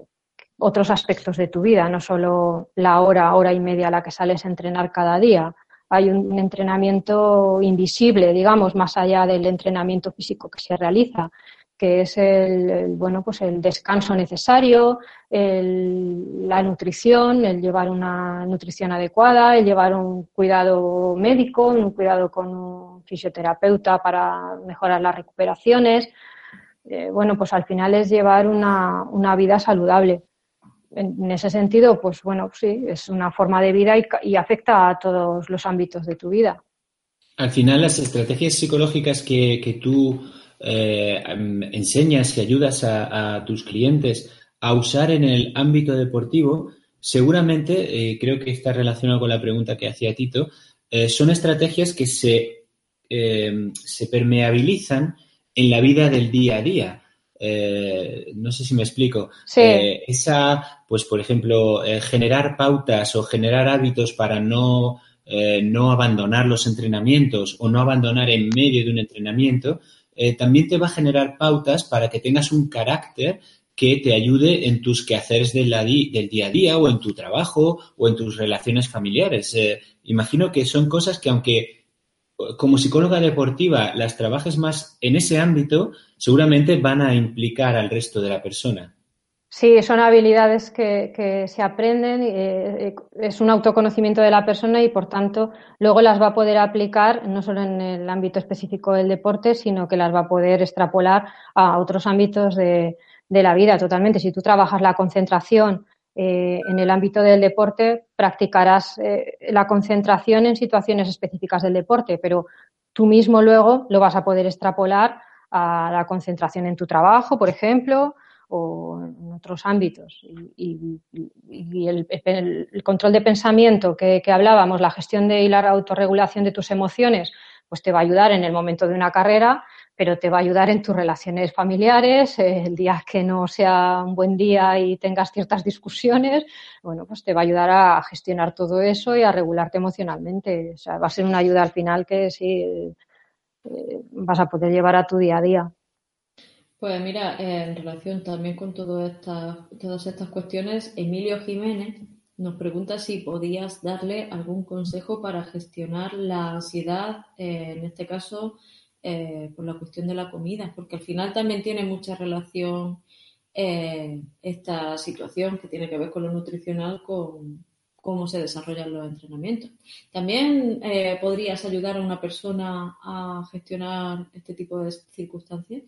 otros aspectos de tu vida, no solo la hora, hora y media a la que sales a entrenar cada día. Hay un entrenamiento invisible, digamos, más allá del entrenamiento físico que se realiza, que es el, bueno, pues el descanso necesario, la nutrición, el llevar una nutrición adecuada, el llevar un cuidado médico, un cuidado con un fisioterapeuta para mejorar las recuperaciones, eh, bueno, pues al final es llevar una, una vida saludable. En, ese sentido, pues bueno, sí, es una forma de vida y, afecta a todos los ámbitos de tu vida. Al final, las estrategias psicológicas que, que tú eh, enseñas y ayudas a, tus clientes a usar en el ámbito deportivo, seguramente, eh, creo que está relacionado con la pregunta que hacía Tito, son estrategias que se, se permeabilizan en la vida del día a día. Eh, no sé si me explico. Eh, esa, pues, por ejemplo, eh, generar pautas o generar hábitos para no, no abandonar los entrenamientos o no abandonar en medio de un entrenamiento, también te va a generar pautas para que tengas un carácter que te ayude en tus quehaceres del, del día a día o en tu trabajo o en tus relaciones familiares. imagino que son cosas que aunque como psicóloga deportiva las trabajes más en ese ámbito, seguramente van a implicar al resto de la persona. Sí, son habilidades que, se aprenden, eh, es un autoconocimiento de la persona y por tanto luego las va a poder aplicar no solo en el ámbito específico del deporte, sino que las va a poder extrapolar a otros ámbitos de la vida totalmente. Si tú trabajas la concentración, eh, en el ámbito del deporte practicarás eh, la concentración en situaciones específicas del deporte, pero tú mismo luego lo vas a poder extrapolar a la concentración en tu trabajo, por ejemplo, o en otros ámbitos. Y, el, control de pensamiento que, que, hablábamos, la gestión de y la autorregulación de tus emociones, pues te va a ayudar en el momento de una carrera pero te va a ayudar en tus relaciones familiares, eh, el día que no sea un buen día y tengas ciertas discusiones, bueno, pues te va a ayudar a gestionar todo eso y a regularte emocionalmente. O sea, va a ser una ayuda al final que sí eh, vas a poder llevar a tu día a día. Pues mira, en relación también con todas estas cuestiones, Emilio Jiménez nos pregunta si podías darle algún consejo para gestionar la ansiedad, eh, en este caso, eh, por la cuestión de la comida, porque al final también tiene mucha relación eh, esta situación que tiene que ver con lo nutricional con cómo se desarrollan los entrenamientos. También eh, podrías ayudar a una persona a gestionar este tipo de circunstancias.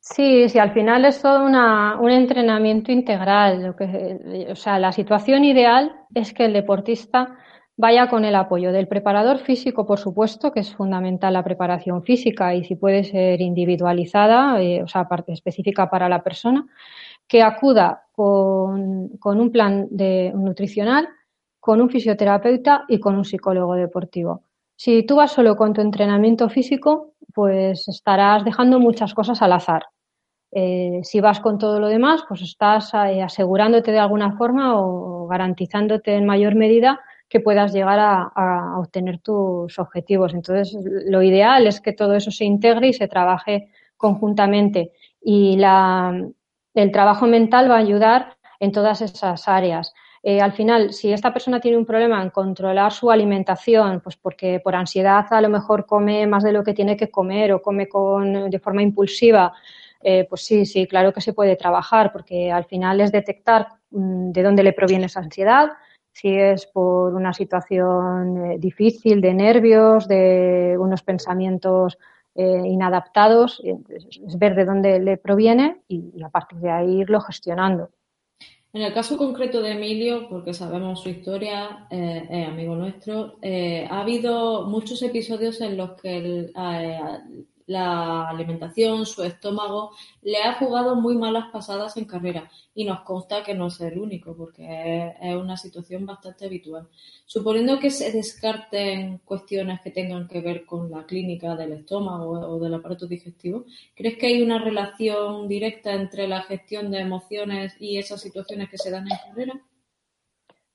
Sí, sí, al final es todo un entrenamiento integral. O sea, la situación ideal es que el deportista vaya con el apoyo del preparador físico, por supuesto, que es fundamental la preparación física y si puede ser individualizada, eh, o sea, parte específica para la persona, que acuda con, un plan de, nutricional, con un fisioterapeuta y con un psicólogo deportivo. Si tú vas solo con tu entrenamiento físico, pues estarás dejando muchas cosas al azar. Eh, si vas con todo lo demás, pues estás eh, asegurándote de alguna forma o garantizándote en mayor medida que puedas llegar a, obtener tus objetivos. Entonces, lo ideal es que todo eso se integre y se trabaje conjuntamente. Y el trabajo mental va a ayudar en todas esas áreas. Eh, al final, si esta persona tiene un problema en controlar su alimentación, pues porque por ansiedad a lo mejor come más de lo que tiene que comer o come con, de forma impulsiva, eh, pues sí, sí, claro que se puede trabajar, porque al final es detectar mm, de dónde le proviene esa ansiedad, si es por una situación eh, difícil de nervios, de unos pensamientos eh, inadaptados, es ver de dónde le proviene y, a partir de ahí irlo gestionando. En el caso concreto de Emilio, porque sabemos su historia, eh, amigo nuestro, ha habido muchos episodios en los que el, la alimentación, su estómago, le ha jugado muy malas pasadas en carrera y nos consta que no es el único porque es, una situación bastante habitual. Suponiendo que se descarten cuestiones que tengan que ver con la clínica del estómago o del aparato digestivo, ¿crees que hay una relación directa entre la gestión de emociones y esas situaciones que se dan en carrera?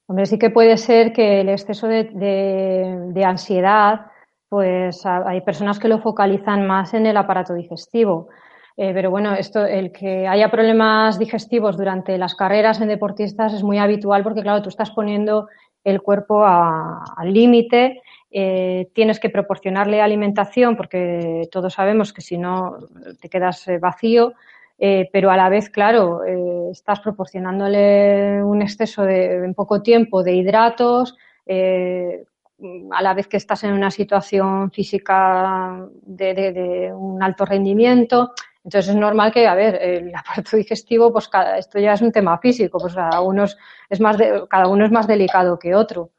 Hombre, sí que puede ser que el exceso de ansiedad pues hay personas que lo focalizan más en el aparato digestivo. Eh, pero bueno, esto, el que haya problemas digestivos durante las carreras en deportistas es muy habitual porque, claro, tú estás poniendo el cuerpo al límite, eh, tienes que proporcionarle alimentación porque todos sabemos que si no te quedas eh, vacío, pero a la vez, claro, estás proporcionándole un exceso en poco tiempo de hidratos, a la vez que estás en una situación física de, un alto rendimiento. Entonces es normal que, a ver, el aparato digestivo, pues cada, esto ya es un tema físico, pues cada uno es, más cada uno es más delicado que otro.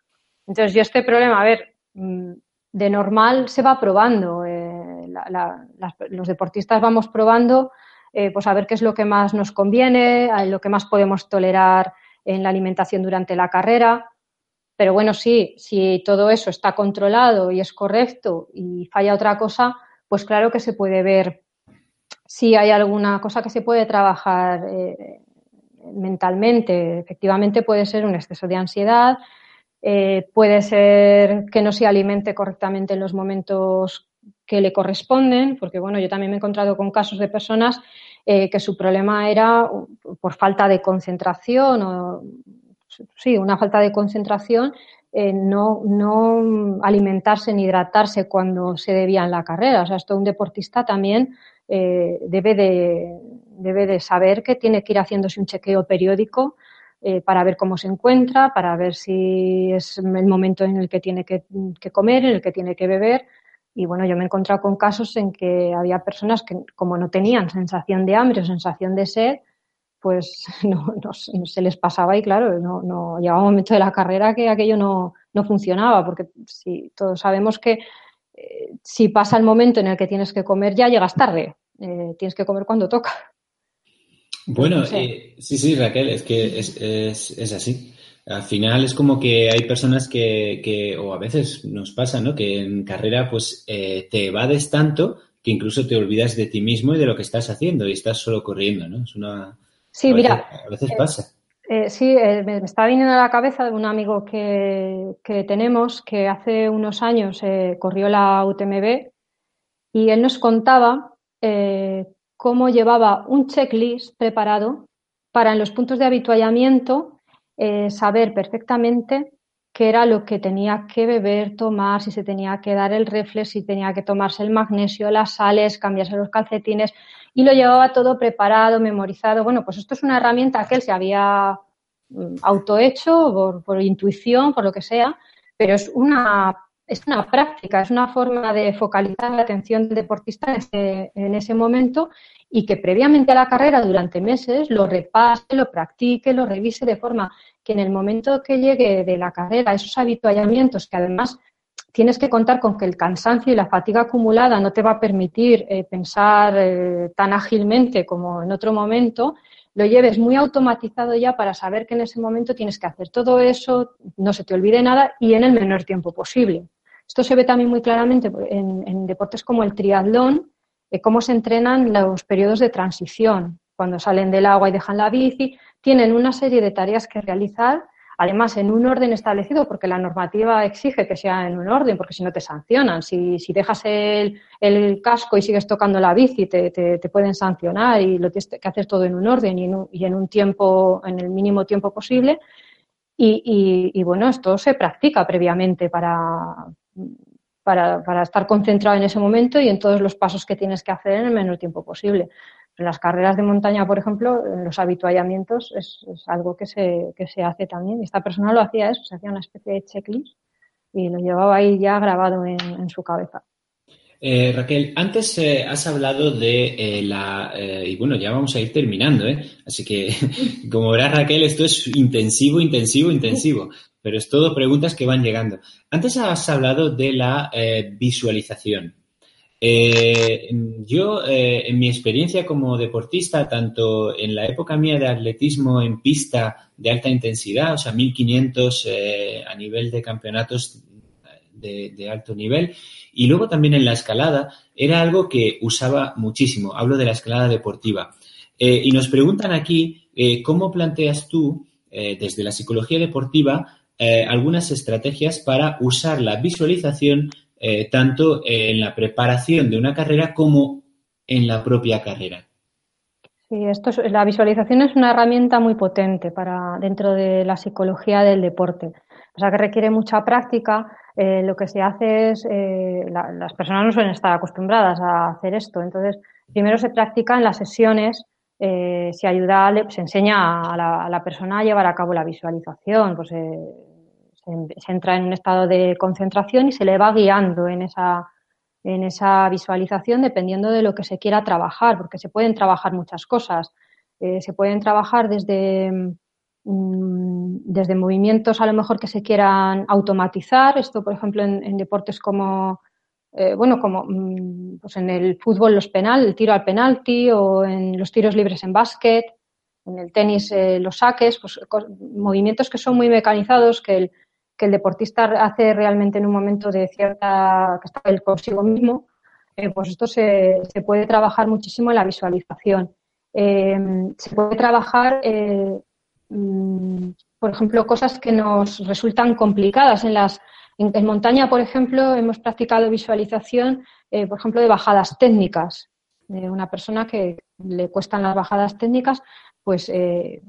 Entonces yo este problema, a ver, mm, de normal se va probando. Eh, los deportistas vamos probando, eh, pues a ver qué es lo que más nos conviene, lo que más podemos tolerar en la alimentación durante la carrera. Pero bueno, sí, si todo eso está controlado y es correcto y falla otra cosa, pues claro que se puede ver si hay alguna cosa que se puede trabajar eh, mentalmente. Efectivamente puede ser un exceso de ansiedad, eh, puede ser que no se alimente correctamente en los momentos que le corresponden, porque bueno, yo también me he encontrado con casos de personas eh, que su problema era por falta de concentración o sí, una falta de concentración, eh, no, no alimentarse ni hidratarse cuando se debía en la carrera. O sea, esto un deportista también eh, debe, de, debe de saber que tiene que ir haciéndose un chequeo periódico eh, para ver cómo se encuentra, para ver si es el momento en el que tiene que, que, comer, en el que tiene que beber. Y bueno, yo me he encontrado con casos en que había personas que, como no tenían sensación de hambre o sensación de sed, pues (laughs) no, se les pasaba y claro, no, no, llegaba un momento de la carrera que aquello no, funcionaba, porque si todos sabemos que eh, si pasa el momento en el que tienes que comer ya llegas tarde, eh, tienes que comer cuando toca. Bueno, eh, sí, sí, Raquel, es que es, es, es, así. Al final es como que hay personas que, que, o a veces nos pasa, ¿no? Que en carrera pues te evades tanto que incluso te olvidas de ti mismo y de lo que estás haciendo y estás solo corriendo, ¿no? Es una, Sí, mira. a veces pasa. Eh, sí, eh, me, está viniendo a la cabeza de un amigo que, tenemos que hace unos años eh, corrió la UTMB y él nos contaba cómo llevaba un checklist preparado para en los puntos de habituallamiento saber perfectamente qué era lo que tenía que beber, tomar, si se tenía que dar el reflex, si tenía que tomarse el magnesio, las sales, cambiarse los calcetines y lo llevaba todo preparado, memorizado. Bueno, pues esto es una herramienta que él se había mm, autohecho por, por intuición, por lo que sea, pero es una, es una práctica, es una forma de focalizar la atención del deportista en ese, en ese momento y que previamente a la carrera, durante meses, lo repase, lo practique, lo revise de forma que en el momento que llegue de la carrera, esos habituallamientos que además tienes que contar con que el cansancio y la fatiga acumulada no te va a permitir eh, pensar eh, tan ágilmente como en otro momento, lo lleves muy automatizado ya para saber que en ese momento tienes que hacer todo eso, no se te olvide nada y en el menor tiempo posible. Esto se ve también muy claramente en, deportes como el triatlón, eh, cómo se entrenan los periodos de transición. Cuando salen del agua y dejan la bici, tienen una serie de tareas que realizar Además, en un orden establecido, porque la normativa exige que sea en un orden, porque si no te sancionan. Si, dejas el, casco y sigues tocando la bici, te, te, pueden sancionar y lo tienes que hacer todo en un orden y en un, tiempo, en el mínimo tiempo posible. Y, bueno, esto se practica previamente para, para, para, estar concentrado en ese momento y en todos los pasos que tienes que hacer en el menor tiempo posible. En las carreras de montaña, por ejemplo, los habituallamientos es, algo que se, que se hace también. Esta persona lo hacía eso, se hacía una especie de checklist y lo llevaba ahí ya grabado en, su cabeza. Eh, Raquel, antes eh, has hablado de eh, la... y bueno, ya vamos a ir terminando, ¿eh? Así que, (laughs) como verás, Raquel, esto es intensivo, intensivo, intensivo, pero es todo preguntas que van llegando. Antes has hablado de la visualización. Yo, en mi experiencia como deportista, tanto en la época mía de atletismo en pista de alta intensidad, o sea, 1500 a nivel de campeonatos de, alto nivel. Y luego también en la escalada era algo que usaba muchísimo. Hablo de la escalada deportiva. Eh, y nos preguntan aquí eh, cómo planteas tú, eh, desde la psicología deportiva, algunas estrategias para usar la visualización tanto en la preparación de una carrera como en la propia carrera. Sí, esto la visualización es una herramienta muy potente para dentro de la psicología del deporte. O sea que requiere mucha práctica eh, lo que se hace es, eh, las personas no suelen estar acostumbradas a hacer esto, entonces primero se practica en las sesiones, eh, se ayuda, se enseña a la, persona a llevar a cabo la visualización, pues se, entra en un estado de concentración y se le va guiando en esa, en esa visualización dependiendo de lo que se quiera trabajar, porque se pueden trabajar muchas cosas. se pueden trabajar desde Mm, desde movimientos a lo mejor que se quieran automatizar, esto por ejemplo en, deportes como, eh, bueno, como mm, pues en el fútbol los penal, el tiro al penalti o en los tiros libres en básquet, en el tenis eh, los saques, pues movimientos que son muy mecanizados, que el, que el deportista hace realmente en un momento de cierta, que está consigo mismo, eh, pues esto se, se, puede trabajar muchísimo en la visualización. se puede trabajar Mm, por ejemplo, cosas que nos resultan complicadas. En, las, en, montaña, por ejemplo, hemos practicado visualización, eh, por ejemplo, de bajadas técnicas. De una persona que le cuestan las bajadas técnicas, pues eh,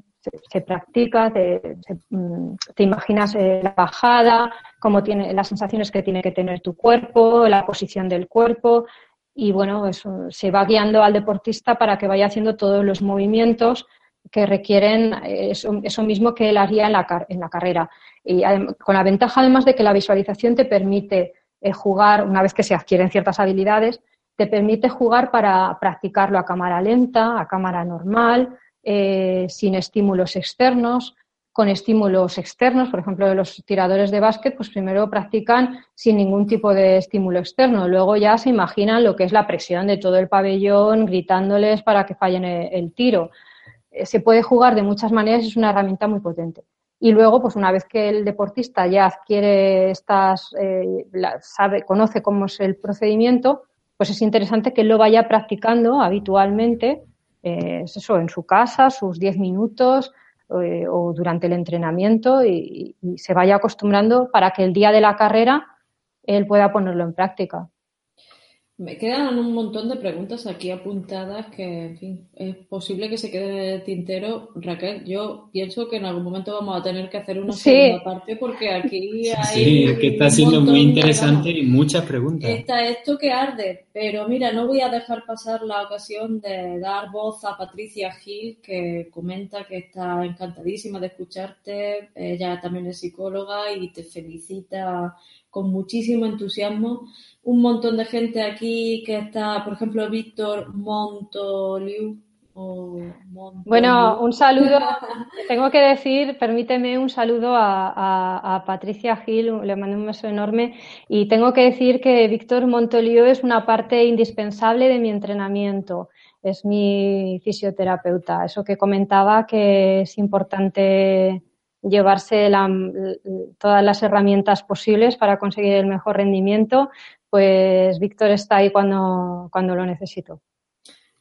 se, practica, te, mm, imaginas eh, la bajada, cómo tiene, las sensaciones que tiene que tener tu cuerpo, la posición del cuerpo, y bueno, eso, se va guiando al deportista para que vaya haciendo todos los movimientos que requieren eh, eso, mismo que él haría en la, en la carrera. Y con la ventaja además de que la visualización te permite eh, jugar, una vez que se adquieren ciertas habilidades, te permite jugar para practicarlo a cámara lenta, a cámara normal, eh, sin estímulos externos, con estímulos externos, por ejemplo, los tiradores de básquet, pues primero practican sin ningún tipo de estímulo externo, luego ya se imaginan lo que es la presión de todo el pabellón gritándoles para que fallen el tiro. Eh, se puede jugar de muchas maneras es una herramienta muy potente. Y luego, pues una vez que el deportista ya adquiere estas, eh, sabe, conoce cómo es el procedimiento, pues es interesante que lo vaya practicando habitualmente, eh, eso, en su casa, sus 10 minutos o durante el entrenamiento y, se vaya acostumbrando para que el día de la carrera él pueda ponerlo en práctica. Me quedan un montón de preguntas aquí apuntadas que, en fin, es posible que se quede el tintero. Raquel, yo pienso que en algún momento vamos a tener que hacer una segunda parte porque aquí hay. Sí, que está siendo muy interesante y muchas preguntas. Está esto que arde, pero mira, no voy a dejar pasar la ocasión de dar voz a Patricia Gil, que comenta que está encantadísima de escucharte. Ella también es psicóloga y te felicita con muchísimo entusiasmo. Un montón de gente aquí que está, por ejemplo, Víctor Montoliu. Bueno, un saludo, tengo que decir, permíteme un saludo a, Patricia Gil, le mando un beso enorme. Y tengo que decir que Víctor Montoliu es una parte indispensable de mi entrenamiento, es mi fisioterapeuta, eso que comentaba que es importante llevarse todas las herramientas posibles para conseguir el mejor rendimiento pues Víctor está ahí cuando, cuando lo necesito.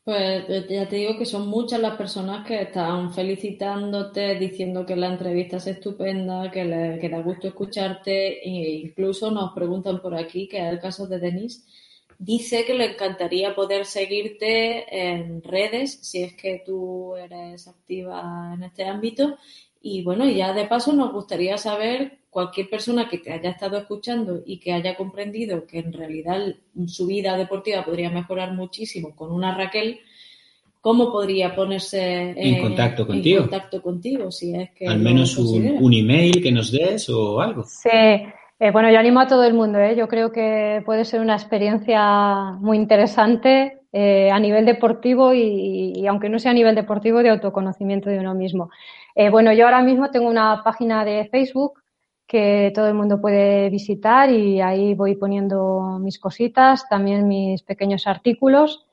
Pues ya te digo que son muchas las personas que están felicitándote, diciendo que la entrevista es estupenda, que, le, que da gusto escucharte e incluso nos preguntan por aquí, que es el caso de Denise, dice que le encantaría poder seguirte en redes si es que tú eres activa en este ámbito. Y bueno, ya de paso nos gustaría saber cualquier persona que te haya estado escuchando y que haya comprendido que en realidad su vida deportiva podría mejorar muchísimo con una Raquel, ¿cómo podría ponerse en contacto contigo? En contacto contigo, si es que Al menos un, email que nos des o algo. Sí, eh, bueno, yo animo a todo el mundo. ¿eh? Yo creo que puede ser una experiencia muy interesante eh, a nivel deportivo y, aunque no sea a nivel deportivo, de autoconocimiento de uno mismo. Eh, bueno, yo ahora mismo tengo una página de Facebook que todo el mundo puede visitar y ahí voy poniendo mis cositas, también mis pequeños artículos.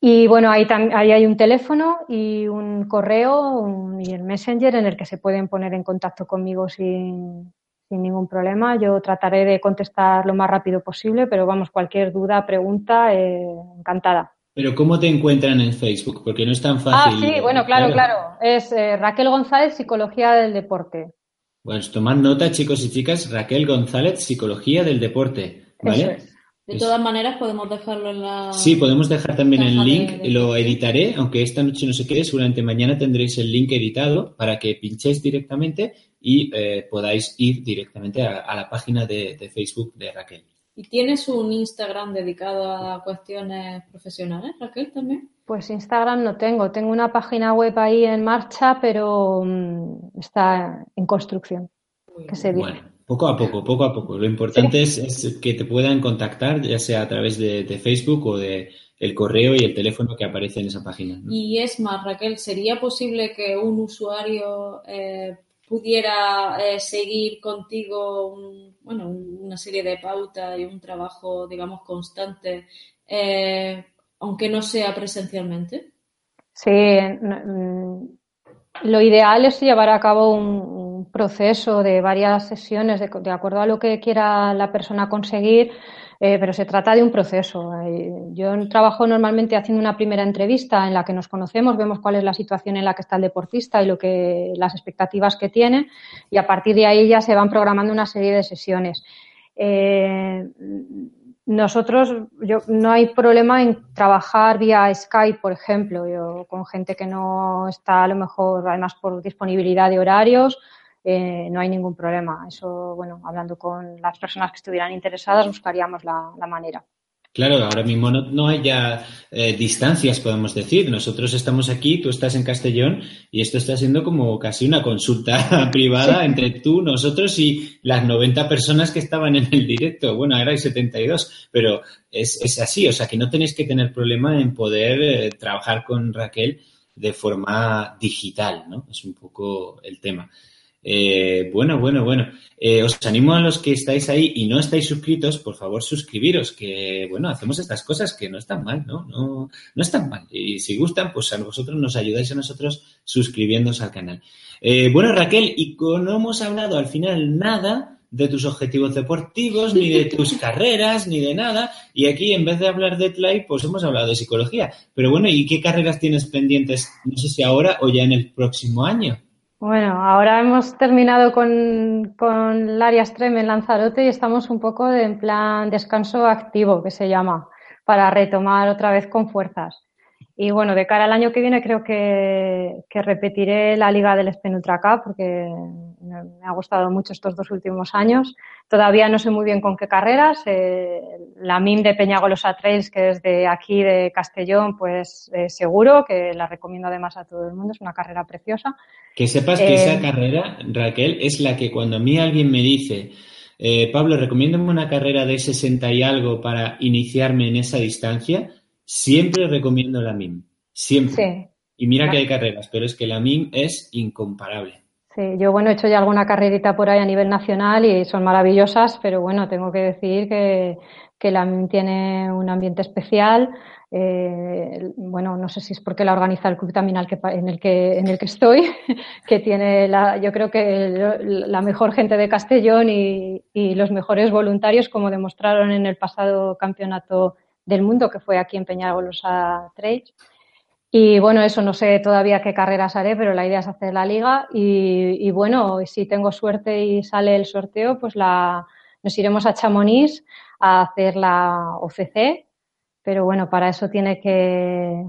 Y bueno, ahí, hay un teléfono y un correo y el Messenger en el que se pueden poner en contacto conmigo sin, sin ningún problema. Yo trataré de contestar lo más rápido posible, pero vamos, cualquier duda, pregunta, eh, encantada. Pero ¿cómo te encuentran en Facebook? Porque no es tan fácil. Ah, sí, bueno, claro, claro. Es eh, Raquel González, Psicología del Deporte. Pues tomad nota, chicos y chicas, Raquel González, Psicología del Deporte. ¿Vale? De todas maneras, podemos dejarlo en la. Sí, podemos dejar también el link, lo editaré, aunque esta noche no se quede, seguramente mañana tendréis el link editado para que pinchéis directamente y eh, podáis ir directamente a, la página de Facebook de Raquel. ¿Y tienes un Instagram dedicado a cuestiones profesionales, Raquel, también? Pues Instagram no tengo. Tengo una página web ahí en marcha, pero mm, está en construcción. Que se bueno, poco a poco, poco a poco. Lo importante es, que te puedan contactar, ya sea a través de, Facebook o de el correo y el teléfono que aparece en esa página. Y es más, Raquel, ¿sería posible que un usuario eh, pudiera eh, seguir contigo bueno, una serie de pautas y un trabajo, digamos, constante, eh, aunque no sea presencialmente? Sí, mm, lo ideal es llevar a cabo un, proceso de varias sesiones de acuerdo a lo que quiera la persona conseguir eh, pero se trata de un proceso. Eh, yo trabajo normalmente haciendo una primera entrevista en la que nos conocemos, vemos cuál es la situación en la que está el deportista y lo que, las expectativas que tiene, y a partir de ahí ya se van programando una serie de sesiones. Eh, nosotros, yo, no hay problema en trabajar vía Skype, por ejemplo, con gente que no está a lo mejor, además por disponibilidad de horarios, eh, no hay ningún problema. Eso, bueno, hablando con las personas que estuvieran interesadas, buscaríamos la, manera. Claro, ahora mismo no, hay ya eh, distancias, podemos decir. Nosotros estamos aquí, tú estás en Castellón y esto está siendo como casi una consulta (laughs) privada entre tú, nosotros y las 90 personas que estaban en el directo. Bueno, ahora hay 72, pero es, es así, o sea que no tenéis que tener problema en poder eh, trabajar con Raquel de forma digital, ¿no? Es un poco el tema. Eh, bueno, bueno, bueno. Eh, os animo a los que estáis ahí y no estáis suscritos, por favor, suscribiros, que bueno, hacemos estas cosas que no están mal, ¿no? No, no están mal. Y si gustan, pues a vosotros nos ayudáis a nosotros suscribiéndose al canal. Eh, bueno, Raquel, y no hemos hablado al final nada de tus objetivos deportivos, ni de tus (laughs) carreras, ni de nada. Y aquí, en vez de hablar de Tlay, pues hemos hablado de psicología. Pero bueno, ¿y qué carreras tienes pendientes? No sé si ahora o ya en el próximo año. Bueno, ahora hemos terminado con, con área Extreme en Lanzarote y estamos un poco en plan descanso activo, que se llama, para retomar otra vez con fuerzas. Y bueno, de cara al año que viene creo que, que repetiré la Liga del Spenultra Cup porque me, ha gustado mucho estos dos últimos años. Todavía no sé muy bien con qué carreras. Eh, la MIM de Peñagolosa Trails, que es de aquí, de Castellón, pues eh, seguro que la recomiendo además a todo el mundo. Es una carrera preciosa. Que sepas que esa eh, carrera, Raquel, es la que cuando a mí alguien me dice, Pablo, recomiéndame una carrera de 60 y algo para iniciarme en esa distancia, Siempre recomiendo la MIM, siempre. Y mira que hay carreras, pero es que la MIM es incomparable. Yo bueno, he hecho ya alguna carrerita por ahí a nivel nacional y son maravillosas, pero bueno, tengo que decir que, la MIM tiene un ambiente especial. Eh, bueno, no sé si es porque la organiza el club también en el que en el que estoy, (laughs) que tiene la, yo creo que la mejor gente de Castellón y, y los mejores voluntarios, como demostraron en el pasado campeonato del mundo, que fue aquí en Peñagolosa Trails. Y bueno, eso no sé todavía qué carreras haré, pero la idea es hacer la liga. Y, bueno, si tengo suerte y sale el sorteo, pues la, nos iremos a Chamonix a hacer la OCC. Pero bueno, para eso tiene que,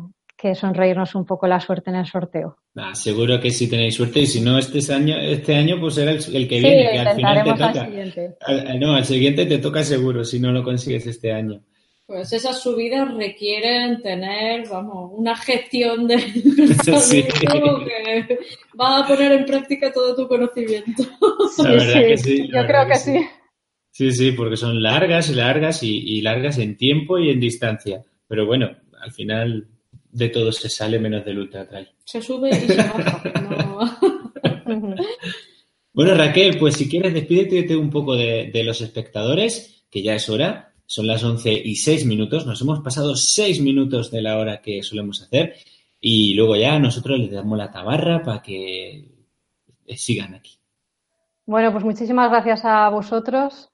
sonreírnos un poco la suerte en el sorteo. seguro que sí tenéis suerte y si no este año, este año pues será el, que viene, que al final te toca. no, al siguiente te toca seguro si no lo consigues este año. Pues esas subidas requieren tener, vamos, una gestión de (laughs) (laughs) Sí. que va a poner en práctica todo tu conocimiento. La verdad que sí, la yo verdad creo que que sí. sí. Sí, sí, porque son largas y largas y, y largas en tiempo y en distancia. Pero bueno, al final de todo se sale menos del ultra trail. Se sube y se baja. No. (laughs) Bueno, Raquel, pues si quieres despídete un poco de, de los espectadores, que ya es hora. Son las 11 y 6 minutos. Nos hemos pasado 6 minutos de la hora que solemos hacer. Y luego ya nosotros les damos la tabarra para que eh, sigan aquí. Bueno, pues muchísimas gracias a vosotros.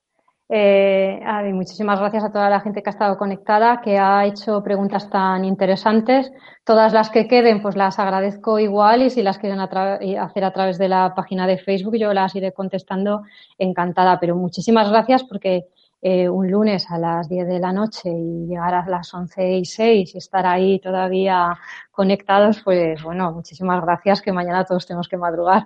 Eh, y muchísimas gracias a toda la gente que ha estado conectada, que ha hecho preguntas tan interesantes. Todas las que queden, pues las agradezco igual y si las quieren hacer a través de la página de Facebook, yo las iré contestando encantada. Pero muchísimas gracias porque eh, un lunes a las 10 de la noche y llegar a las 11 y 6 y estar ahí todavía conectados, pues bueno, muchísimas gracias que mañana todos tenemos que madrugar.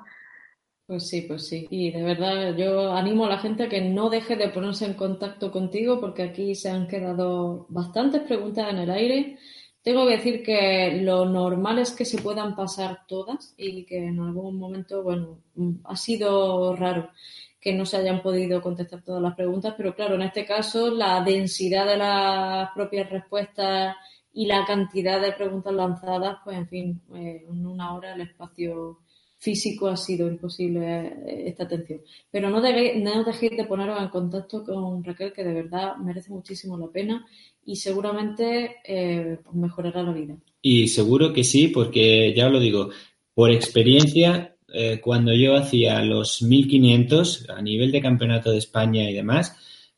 Pues sí, pues sí. Y de verdad, yo animo a la gente a que no deje de ponerse en contacto contigo porque aquí se han quedado bastantes preguntas en el aire. Tengo que decir que lo normal es que se puedan pasar todas y que en algún momento, bueno, ha sido raro que no se hayan podido contestar todas las preguntas, pero claro, en este caso la densidad de las propias respuestas y la cantidad de preguntas lanzadas, pues en fin, eh, en una hora el espacio físico ha sido imposible eh, esta atención. Pero no, debe- no dejéis de poneros en contacto con Raquel, que de verdad merece muchísimo la pena y seguramente eh, os mejorará la vida. Y seguro que sí, porque ya os lo digo, por experiencia, eh, cuando yo hacía los 1500 a nivel de campeonato de España y demás,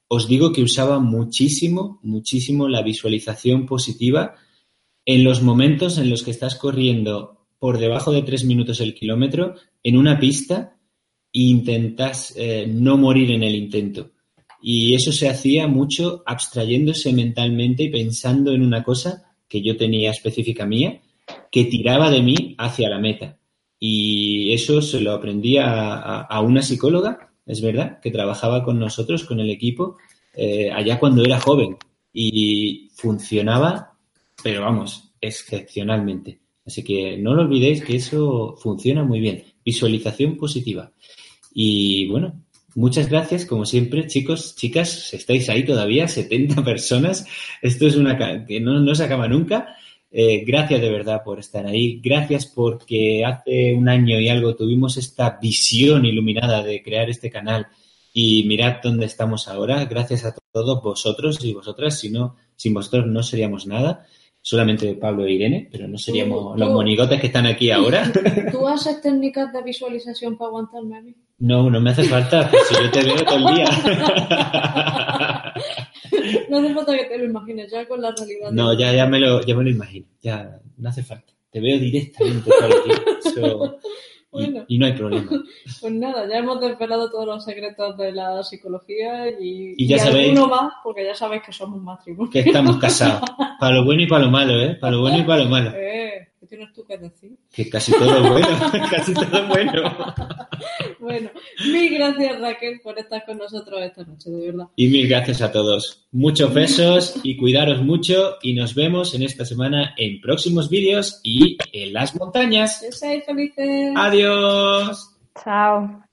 os digo que usaba muchísimo, muchísimo la visualización positiva en los momentos en los que estás corriendo por debajo de tres minutos el kilómetro en una pista e intentas eh, no morir en el intento. Y eso se hacía mucho abstrayéndose mentalmente y pensando en una cosa que yo tenía específica mía, que tiraba de mí hacia la meta. Y eso se lo aprendí a, a- una psicóloga, es verdad, que trabajaba con nosotros, con el equipo, eh, allá cuando era joven. Y funcionaba, pero vamos, excepcionalmente. Así que no lo olvidéis que eso funciona muy bien. Visualización positiva. Y bueno, muchas gracias, como siempre, chicos, chicas, estáis ahí todavía, 70 (laughs) personas. Esto es una que no, no se acaba nunca. Eh, gracias de verdad por estar ahí. Gracias porque hace un año y algo tuvimos esta visión iluminada de crear este canal y mirad dónde estamos ahora. Gracias a todos vosotros y vosotras. Si no, sin vosotros no seríamos nada. Solamente Pablo e Irene, pero no seríamos los monigotes que están aquí ahora. ¿Tú haces técnicas de visualización para aguantarme a mí? No, no me hace falta, pues si yo te veo todo el día. (laughs) No hace falta que te lo imagines, ya con la realidad. No, ya, ya, me lo, ya me lo imagino. Ya no hace falta. Te veo directamente todo el día. Bueno. y no hay problema. (laughs) Pues nada, ya hemos desvelado todos los secretos de la psicología y, Y ya sabéis- alguno más, porque ya sabéis que somos matrimonio. Que estamos casados. (laughs) Para lo bueno y para lo malo, ¿eh? Para lo bueno y para lo malo. Eh, ¿Qué tienes tú que casi todo bueno. (laughs) Casi todo bueno. (laughs) Bueno, mil gracias Raquel por estar con nosotros esta noche, de verdad. Y mil gracias a todos. Muchos besos y cuidaros mucho. Y nos vemos en esta semana en próximos vídeos y en las montañas. Que seáis felices. Adiós. Chao.